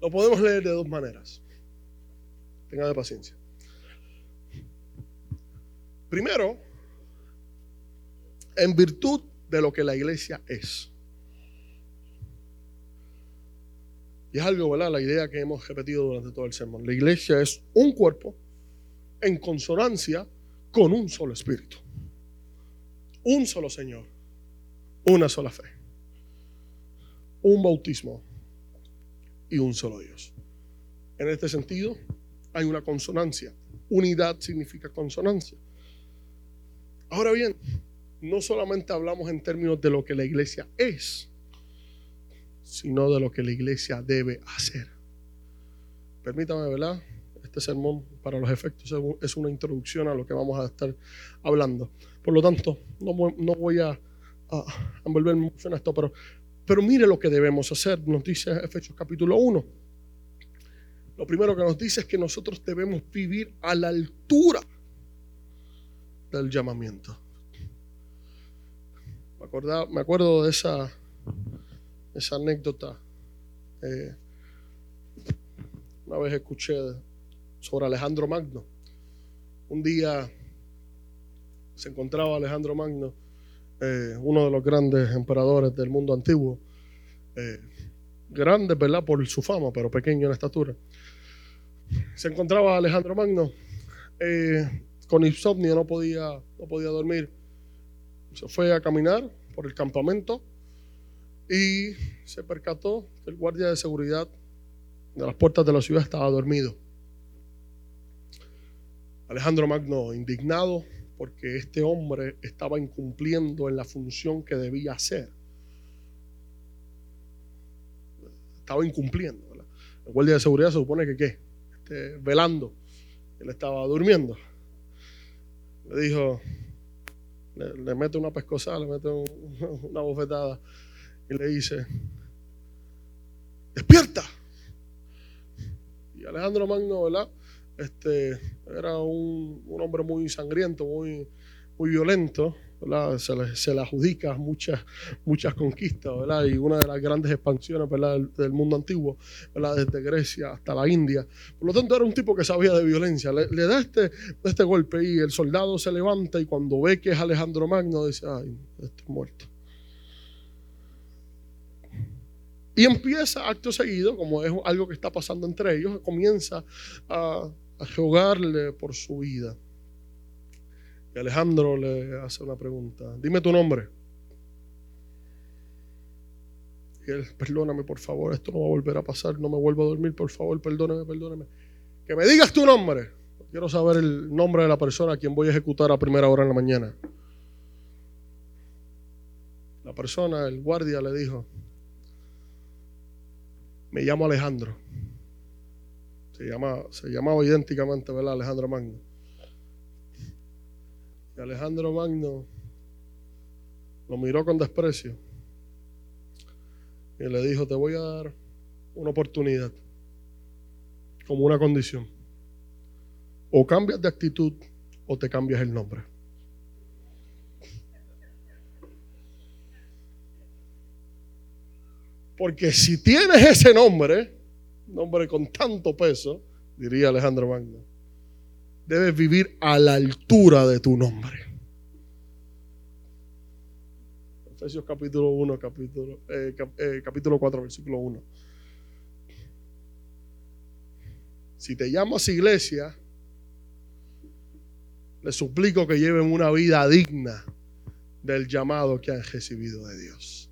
Lo podemos leer de dos maneras. Tenga de paciencia. Primero, en virtud de lo que la iglesia es. Y es algo, ¿verdad? La idea que hemos repetido durante todo el sermón. La iglesia es un cuerpo en consonancia con un solo espíritu. Un solo Señor. una sola fe, un bautismo y un solo Dios. En este sentido, hay una consonancia. Unidad significa consonancia. Ahora bien, no solamente hablamos en términos de lo que la iglesia es, sino de lo que la iglesia debe hacer. Permítame, ¿verdad? Este sermón, para los efectos, es una introducción a lo que vamos a estar hablando. Por lo tanto, no, voy a, a envolverme mucho en esto, pero, pero mire lo que debemos hacer. Nos dice Efesios capítulo 1. Lo primero que nos dice es que nosotros debemos vivir a la altura del llamamiento. Me, me acuerdo de esa, esa anécdota. Eh, una vez escuché sobre Alejandro Magno. Un día se encontraba Alejandro Magno, eh, uno de los grandes emperadores del mundo antiguo, eh, grande, ¿verdad? Por su fama, pero pequeño en estatura. Se encontraba Alejandro Magno con insomnio, no podía, no podía dormir. Se fue a caminar por el campamento y se percató que el guardia de seguridad de las puertas de la ciudad estaba dormido. Alejandro Magno, indignado porque este hombre estaba incumpliendo en la función que debía hacer. Estaba incumpliendo. El guardia de seguridad se supone que qué? Velando. Él estaba durmiendo. Le dijo, le, mete una pescosa, le mete una bofetada y le dice, despierta. Y Alejandro Magno, ¿verdad? Este, era un, hombre muy sangriento, muy, muy violento, Se, le, adjudica muchas, muchas conquistas, ¿verdad? Y una de las grandes expansiones. Del, mundo antiguo. Desde Grecia hasta la India. Por lo tanto, era un tipo que sabía de violencia. Le, da este, este golpe y el soldado se levanta y cuando ve que es Alejandro Magno, dice, ay, estoy muerto. Y empieza acto seguido, como es algo que está pasando entre ellos, comienza a, a jugarle por su vida. Y Alejandro le hace una pregunta. Dime tu nombre. Y él, perdóname por favor, esto no va a volver a pasar, no me vuelvo a dormir, por favor, perdóname, perdóname. Que me digas tu nombre. Quiero saber el nombre de la persona a quien voy a ejecutar a primera hora en la mañana. La persona, el guardia, le dijo, me llamo Alejandro. Se, llama, se llamaba idénticamente, ¿verdad? Alejandro Magno. Y Alejandro Magno lo miró con desprecio y le dijo, te voy a dar una oportunidad como una condición. O cambias de actitud o te cambias el nombre. Porque si tienes ese nombre, nombre con tanto peso, diría Alejandro Magno, debes vivir a la altura de tu nombre. Efesios capítulo 1, capítulo, eh, eh, capítulo 4, versículo 1. Si te llamas iglesia, les suplico que lleven una vida digna del llamado que han recibido de Dios.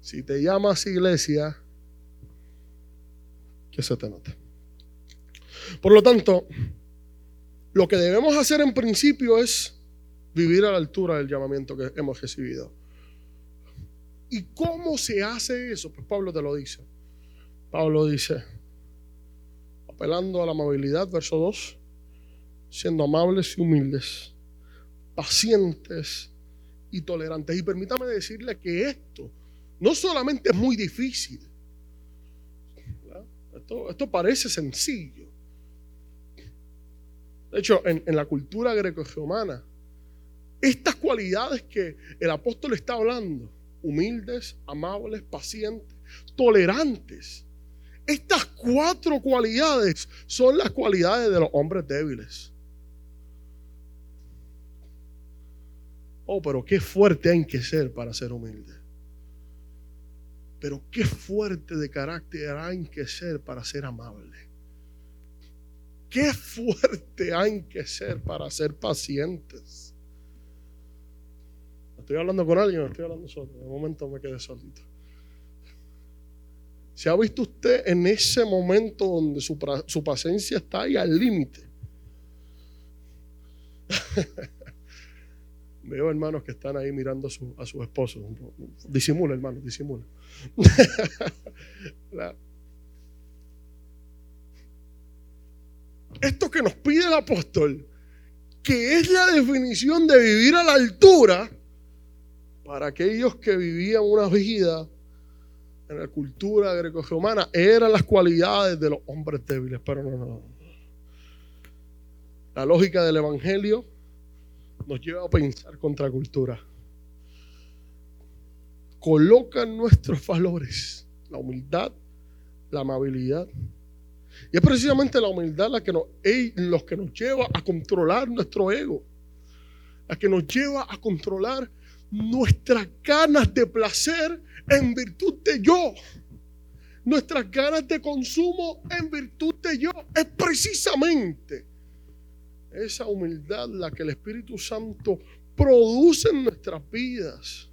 Si te llamas iglesia, que se te note. Por lo tanto, lo que debemos hacer en principio es vivir a la altura del llamamiento que hemos recibido. ¿Y cómo se hace eso? Pues Pablo te lo dice. Pablo dice, apelando a la amabilidad, verso 2, siendo amables y humildes, pacientes y tolerantes. Y permítame decirle que esto no solamente es muy difícil, esto, parece sencillo. De hecho, en, la cultura greco-romana, estas cualidades que el apóstol está hablando, humildes, amables, pacientes, tolerantes, estas cuatro cualidades son las cualidades de los hombres débiles. Oh, pero qué fuerte hay que ser para ser humilde. Pero qué fuerte de carácter hay que ser para ser amable. Qué fuerte hay que ser para ser pacientes. estoy hablando con alguien estoy hablando solo. De momento me quedé solito. ¿Se ha visto usted en ese momento donde su, paciencia está ahí al límite? Veo hermanos que están ahí mirando a su, a su esposo. Disimula, hermano, disimula. Esto que nos pide el apóstol, que es la definición de vivir a la altura para aquellos que vivían una vida en la cultura greco-romana, eran las cualidades de los hombres débiles, pero no, no. La lógica del Evangelio nos lleva a pensar contra cultura. Colocan nuestros valores, la humildad, la amabilidad. Y es precisamente la humildad la que nos, los que nos lleva a controlar nuestro ego, la que nos lleva a controlar nuestras ganas de placer en virtud de yo. Nuestras ganas de consumo en virtud de yo. Es precisamente esa humildad la que el Espíritu Santo produce en nuestras vidas.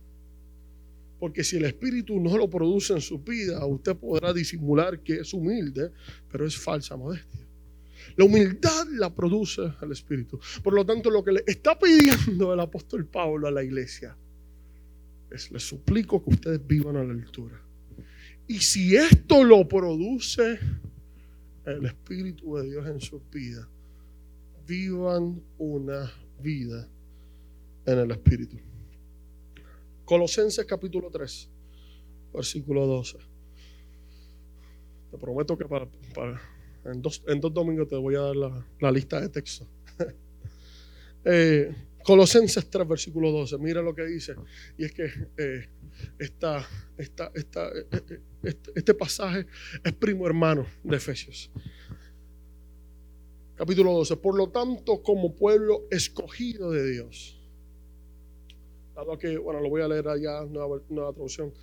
Porque si el Espíritu no lo produce en su vida, usted podrá disimular que es humilde, pero es falsa modestia. La humildad la produce el Espíritu. Por lo tanto, lo que le está pidiendo el apóstol Pablo a la iglesia es, les suplico que ustedes vivan a la altura. Y si esto lo produce el Espíritu de Dios en su vida, vivan una vida en el Espíritu. Colosenses capítulo 3, versículo 12. Te prometo que para, en, dos, en, dos, domingos te voy a dar la, lista de textos. eh, Colosenses 3, versículo 12. Mira lo que dice. Y es que eh, esta, esta, esta, eh, eh, este, este pasaje es primo hermano de Efesios capítulo 12. Por lo tanto, como pueblo escogido de Dios. Dado a que, bueno, lo voy a leer allá, nueva, nueva traducción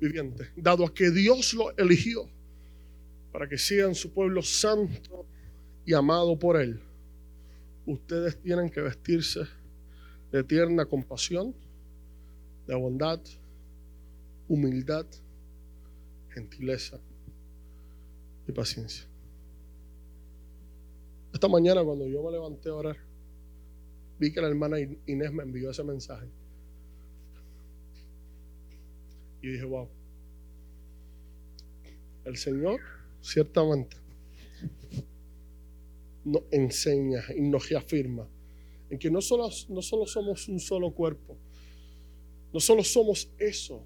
viviente. Dado a que Dios lo eligió para que sean su pueblo santo y amado por Él, ustedes tienen que vestirse de tierna compasión, de bondad, humildad, gentileza y paciencia. Esta mañana cuando yo me levanté a orar, vi que la hermana Inés me envió ese mensaje. Y dije, wow, el Señor ciertamente nos enseña y nos reafirma en que no solo, no solo somos un solo cuerpo, no solo somos eso,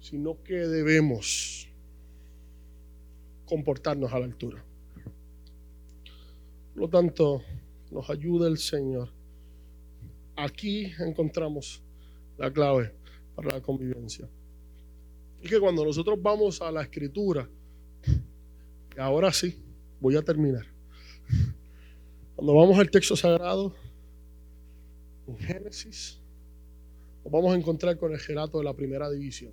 sino que debemos comportarnos a la altura. Por lo tanto, nos ayuda el Señor. Aquí encontramos la clave para la convivencia. Y que cuando nosotros vamos a la escritura, ahora sí, voy a terminar. Cuando vamos al texto sagrado, en Génesis, nos vamos a encontrar con el gerato de la primera división.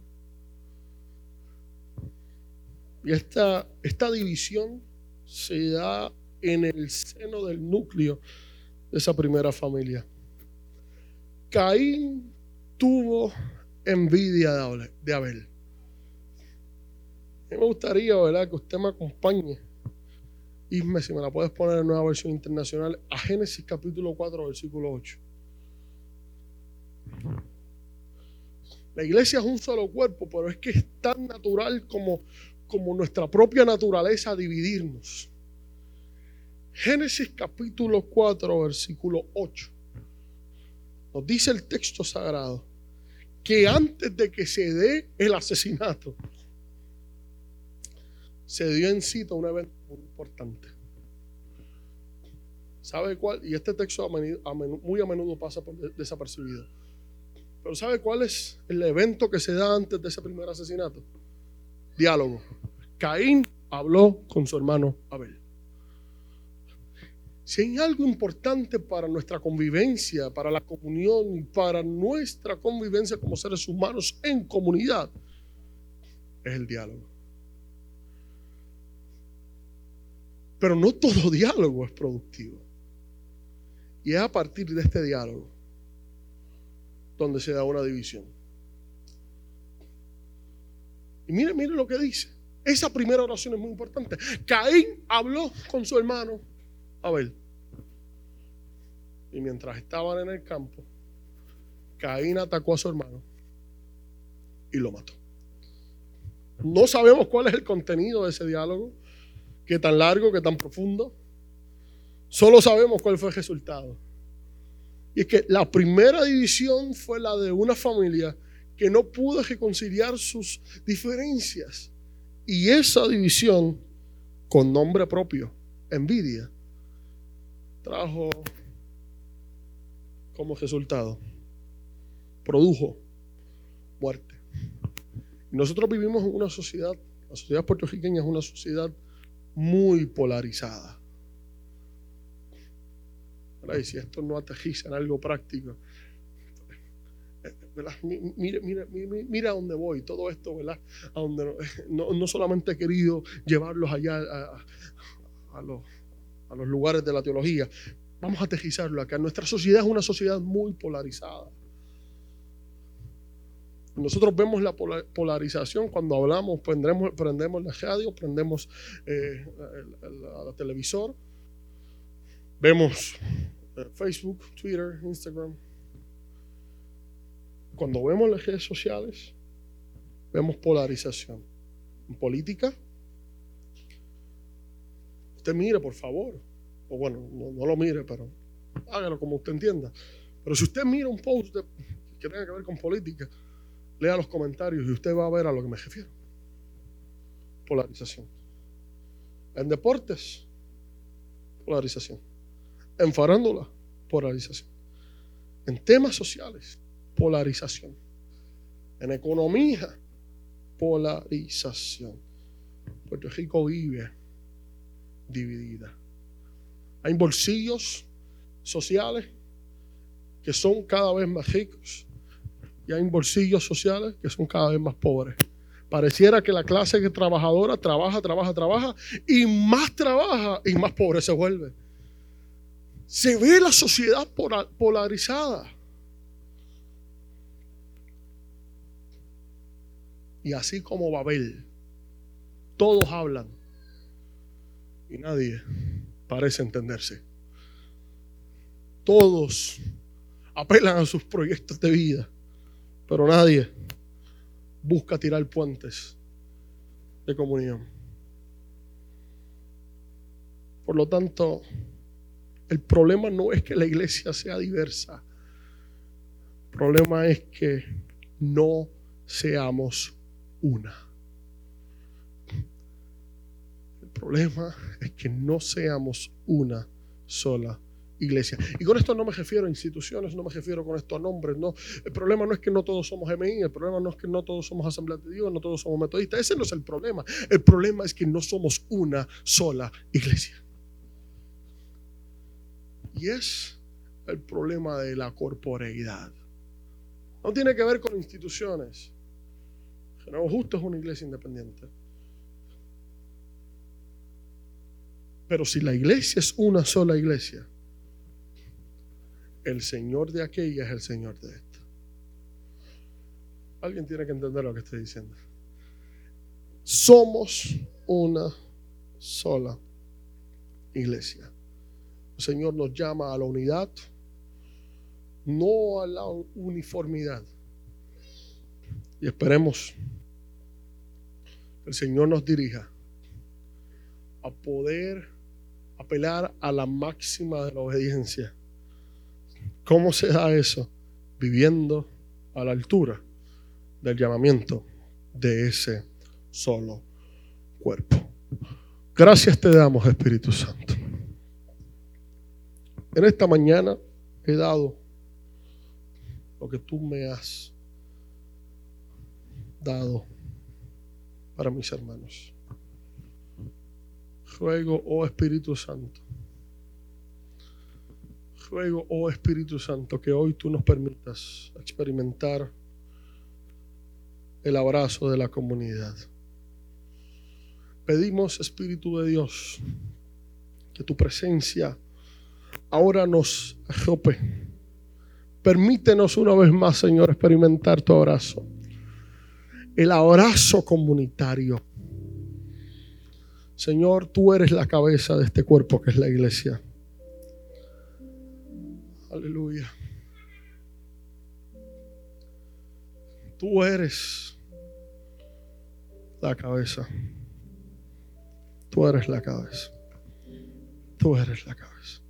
Y esta, esta división se da en el seno del núcleo de esa primera familia. Caín tuvo envidia de Abel. Me gustaría, ¿verdad?, que usted me acompañe. Isme, si me la puedes poner en nueva versión internacional, a Génesis capítulo 4, versículo 8. La iglesia es un solo cuerpo, pero es que es tan natural como, como nuestra propia naturaleza dividirnos. Génesis capítulo 4, versículo 8. Nos dice el texto sagrado que antes de que se dé el asesinato, se dio en cita un evento muy importante. ¿Sabe cuál? Y este texto muy a menudo pasa por desapercibido. Pero ¿sabe cuál es el evento que se da antes de ese primer asesinato? Diálogo. Caín habló con su hermano Abel. Si hay algo importante para nuestra convivencia, para la comunión y para nuestra convivencia como seres humanos en comunidad, es el diálogo. Pero no todo diálogo es productivo. Y es a partir de este diálogo donde se da una división. Y mire, mire lo que dice. Esa primera oración es muy importante. Caín habló con su hermano Abel. Y mientras estaban en el campo, Caín atacó a su hermano y lo mató. No sabemos cuál es el contenido de ese diálogo, qué tan largo, qué tan profundo. Solo sabemos cuál fue el resultado. Y es que la primera división fue la de una familia que no pudo reconciliar sus diferencias. Y esa división, con nombre propio, envidia, trajo como resultado, produjo muerte. nosotros vivimos en una sociedad, la sociedad puertorriqueña es una sociedad muy polarizada. Y si esto no aterriza en algo práctico, Mira, mira, mira, mira, a dónde voy, todo esto, ¿verdad? A donde no, solamente he querido llevarlos allá a, los, lugares de la teología, vamos a aterrizarlo acá. Nuestra sociedad es una sociedad muy polarizada. Nosotros vemos la polarización cuando hablamos, prendemos, prendemos la radio, prendemos eh, el, televisor, vemos eh, Facebook, Twitter, Instagram. Cuando vemos las redes sociales, vemos polarización. En política, usted mire, por favor. O bueno, no, lo mire, pero hágalo como usted entienda. Pero si usted mira un post que tenga que ver con política, lea los comentarios y usted va a ver a lo que me refiero. Polarización. En deportes, polarización. En farándula, polarización. En temas sociales, polarización. En economía, polarización. Puerto Rico vive dividida. Hay bolsillos sociales que son cada vez más ricos y hay bolsillos sociales que son cada vez más pobres. Pareciera que la clase trabajadora trabaja, trabaja, trabaja y más trabaja y más pobre se vuelve. Se ve la sociedad polarizada. Y así como Babel, todos hablan y nadie parece entenderse. Todos apelan a sus proyectos de vida, pero nadie busca tirar puentes de comunión. Por lo tanto, el problema no es que la iglesia sea diversa. El problema es que no seamos una. El problema es que no seamos una sola iglesia. Y con esto no me refiero a instituciones, no me refiero con esto a nombres, no. El problema no es que no todos somos MI, el problema no es que no todos somos Asamblea de Dios, no todos somos metodistas, ese no es el problema. El problema es que no somos una sola iglesia. Y es el problema de la corporeidad. No tiene que ver con instituciones. General Justo es una iglesia independiente. Pero si la iglesia es una sola iglesia, el Señor de aquella es el Señor de esta. Alguien tiene que entender lo que estoy diciendo. Somos una sola iglesia. El Señor nos llama a la unidad, no a la uniformidad. Y esperemos que el Señor nos dirija a poder apelar a la máxima de la obediencia. ¿Cómo se da eso? Viviendo a la altura del llamamiento de ese solo cuerpo. Gracias te damos, Espíritu Santo. En esta mañana he dado lo que tú me has dado para mis hermanos. Ruego, oh Espíritu Santo, ruego, oh Espíritu Santo, que hoy tú nos permitas experimentar el abrazo de la comunidad. Pedimos, Espíritu de Dios, que tu presencia ahora nos arrope Permítenos una vez más, Señor, experimentar tu abrazo. El abrazo comunitario. Señor, tú eres la cabeza de este cuerpo que es la iglesia. Aleluya. Tú eres la cabeza. Tú eres la cabeza. Tú eres la cabeza.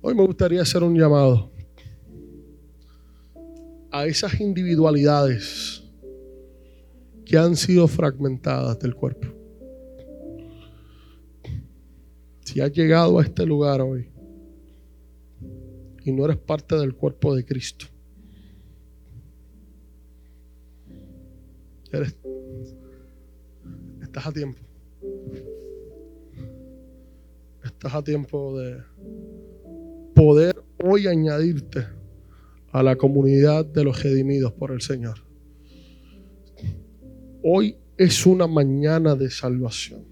Hoy me gustaría hacer un llamado a esas individualidades que han sido fragmentadas del cuerpo. Si has llegado a este lugar hoy y no eres parte del cuerpo de Cristo, eres, estás a tiempo. Estás a tiempo de poder hoy añadirte a la comunidad de los redimidos por el Señor. Hoy es una mañana de salvación.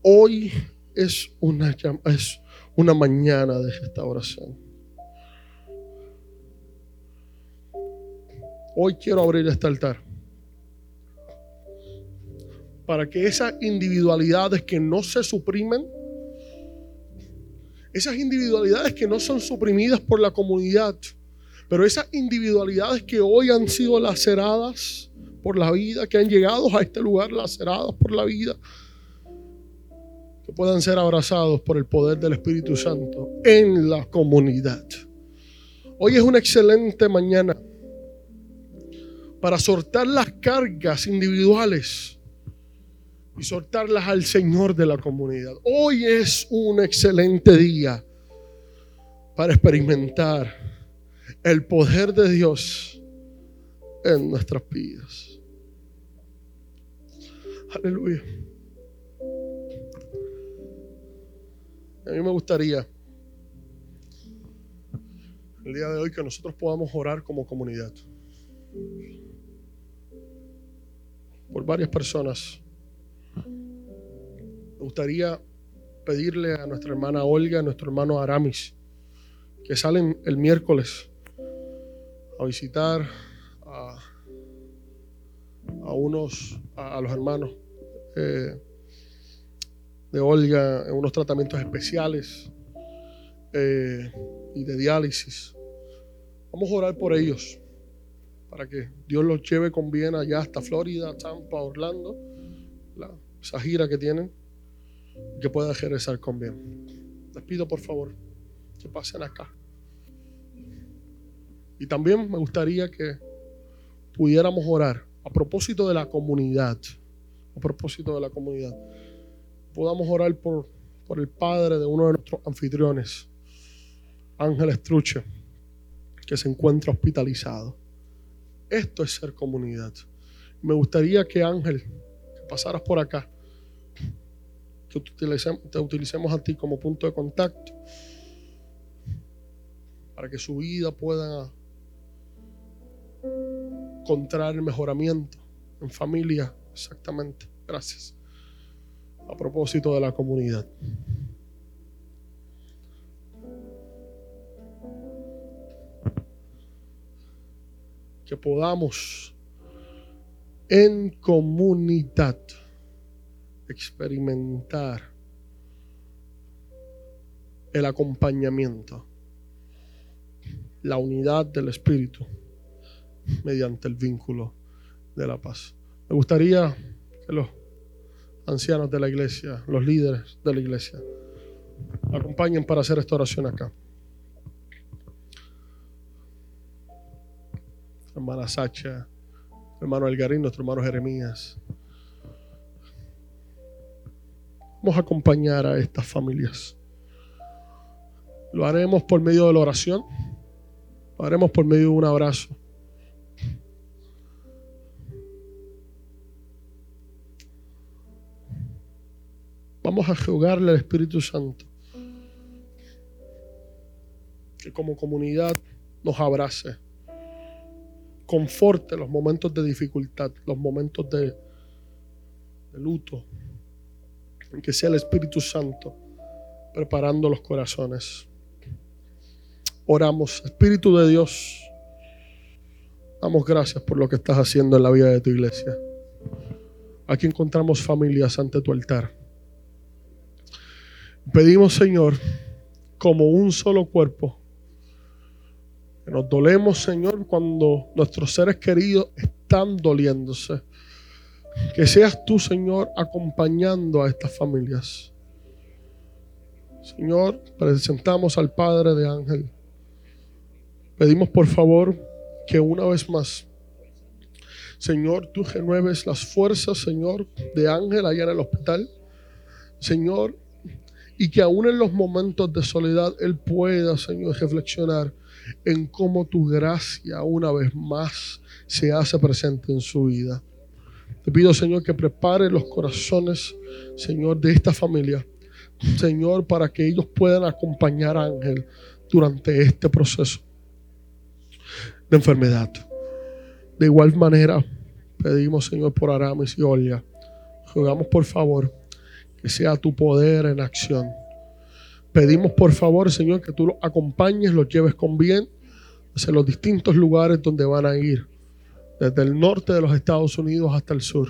Hoy es una, es una mañana de restauración. Hoy quiero abrir este altar para que esas individualidades que no se suprimen, esas individualidades que no son suprimidas por la comunidad, pero esas individualidades que hoy han sido laceradas por la vida, que han llegado a este lugar laceradas por la vida, puedan ser abrazados por el poder del Espíritu Santo en la comunidad. Hoy es una excelente mañana para soltar las cargas individuales y soltarlas al Señor de la comunidad. Hoy es un excelente día para experimentar el poder de Dios en nuestras vidas. Aleluya. A mí me gustaría el día de hoy que nosotros podamos orar como comunidad por varias personas. Me gustaría pedirle a nuestra hermana Olga, a nuestro hermano Aramis, que salen el miércoles a visitar a, unos, a, los hermanos eh, de Olga en unos tratamientos especiales eh, y de diálisis. Vamos a orar por ellos para que Dios los lleve con bien allá hasta Florida, Tampa, Orlando esa gira que tienen, que pueda regresar con bien. Les pido por favor que pasen acá. Y también me gustaría que pudiéramos orar a propósito de la comunidad, a propósito de la comunidad. Podamos orar por, por el padre de uno de nuestros anfitriones, Ángel Estruche, que se encuentra hospitalizado. Esto es ser comunidad. Me gustaría que Ángel pasaras por acá, que te utilicemos, a ti como punto de contacto para que su vida pueda encontrar mejoramiento en familia, exactamente. Gracias. A propósito de la comunidad. Que podamos en comunidad experimentar el acompañamiento, la unidad del Espíritu mediante el vínculo de la paz. Me gustaría que los ancianos de la iglesia, los líderes de la iglesia, acompañen para hacer esta oración acá. Hermana Sacha hermano Elgarín, nuestro hermano Jeremías. Vamos a acompañar a estas familias. Lo haremos por medio de la oración. Lo haremos por medio de un abrazo. Vamos a jugarle al Espíritu Santo. Que como comunidad nos abrace conforte los momentos de dificultad, los momentos de, luto, en que sea el Espíritu Santo preparando los corazones. oramos. Espíritu de Dios, damos gracias por lo que estás haciendo en la vida de tu iglesia. Aquí encontramos familias ante tu altar. Pedimos, Señor, como un solo cuerpo, que nos dolemos, Señor, cuando nuestros seres queridos están doliéndose. Que seas tú, Señor, acompañando a estas familias. Señor, presentamos al Padre de Ángel. Pedimos por favor que una vez más, Señor, tú renueves las fuerzas, Señor, de Ángel allá en el hospital. Señor, y que aún en los momentos de soledad Él pueda, Señor, reflexionar en cómo tu gracia una vez más se hace presente en su vida. Te pido, Señor, que prepare los corazones, Señor, de esta familia, Señor, para que ellos puedan acompañar a Ángel durante este proceso de enfermedad. De igual manera, pedimos, Señor, por Aramis y Olia. Rogamos, por favor, que sea tu poder en acción. Pedimos, por favor, Señor, que tú los acompañes, los lleves con bien hacia los distintos lugares donde van a ir, desde el norte de los Estados Unidos hasta el sur.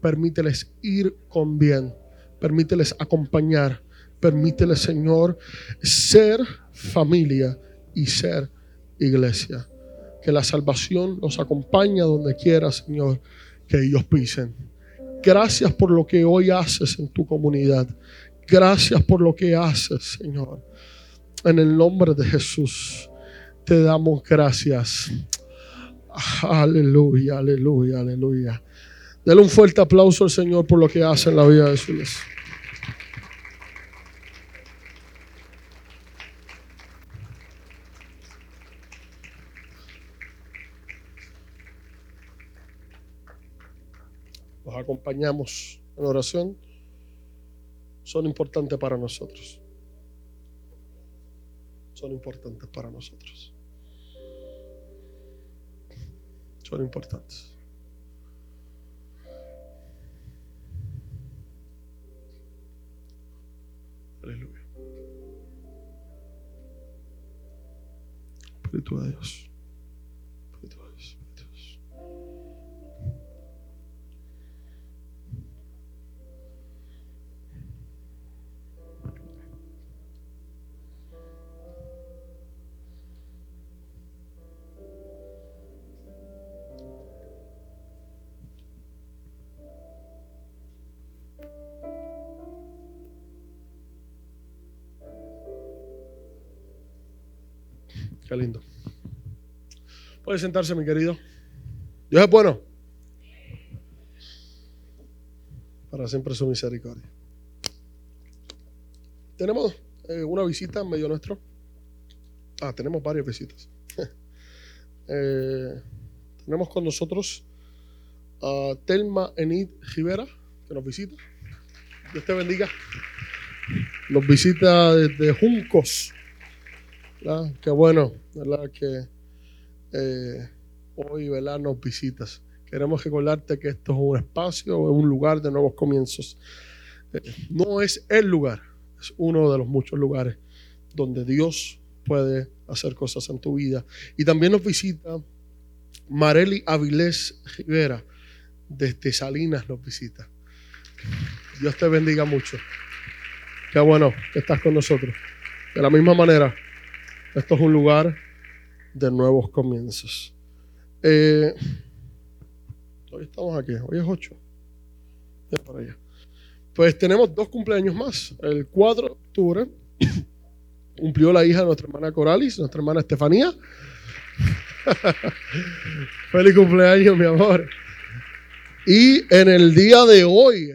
Permíteles ir con bien, permíteles acompañar, permíteles, Señor, ser familia y ser iglesia. Que la salvación los acompañe donde quiera, Señor, que ellos pisen. Gracias por lo que hoy haces en tu comunidad. Gracias por lo que haces, Señor. En el nombre de Jesús te damos gracias. Aleluya, aleluya, aleluya. Dale un fuerte aplauso al Señor por lo que hace en la vida de su iglesia. Acompañamos en oración. Son importantes para nosotros. Son importantes para nosotros. Son importantes. Aleluya. Espíritu de Dios. Qué lindo. Puede sentarse, mi querido. Dios es bueno. Para siempre su misericordia. Tenemos eh, una visita en medio nuestro. Ah, tenemos varias visitas. Eh, tenemos con nosotros a Telma Enid Rivera, que nos visita. Dios te bendiga. Nos visita desde Juncos. ¿Verdad? Qué bueno, ¿verdad? Que eh, hoy, ¿verdad? Nos visitas. Queremos recordarte que esto es un espacio, un lugar de nuevos comienzos. Eh, no es el lugar, es uno de los muchos lugares donde Dios puede hacer cosas en tu vida. Y también nos visita Marely Avilés Rivera, desde Salinas nos visita. Dios te bendiga mucho. Qué bueno que estás con nosotros. De la misma manera, esto es un lugar de nuevos comienzos. Eh, hoy estamos aquí, hoy es 8. Ya para allá. Pues tenemos dos cumpleaños más. El 4 de octubre cumplió la hija de nuestra hermana Coralis, nuestra hermana Estefanía. Feliz cumpleaños, mi amor. Y en el día de hoy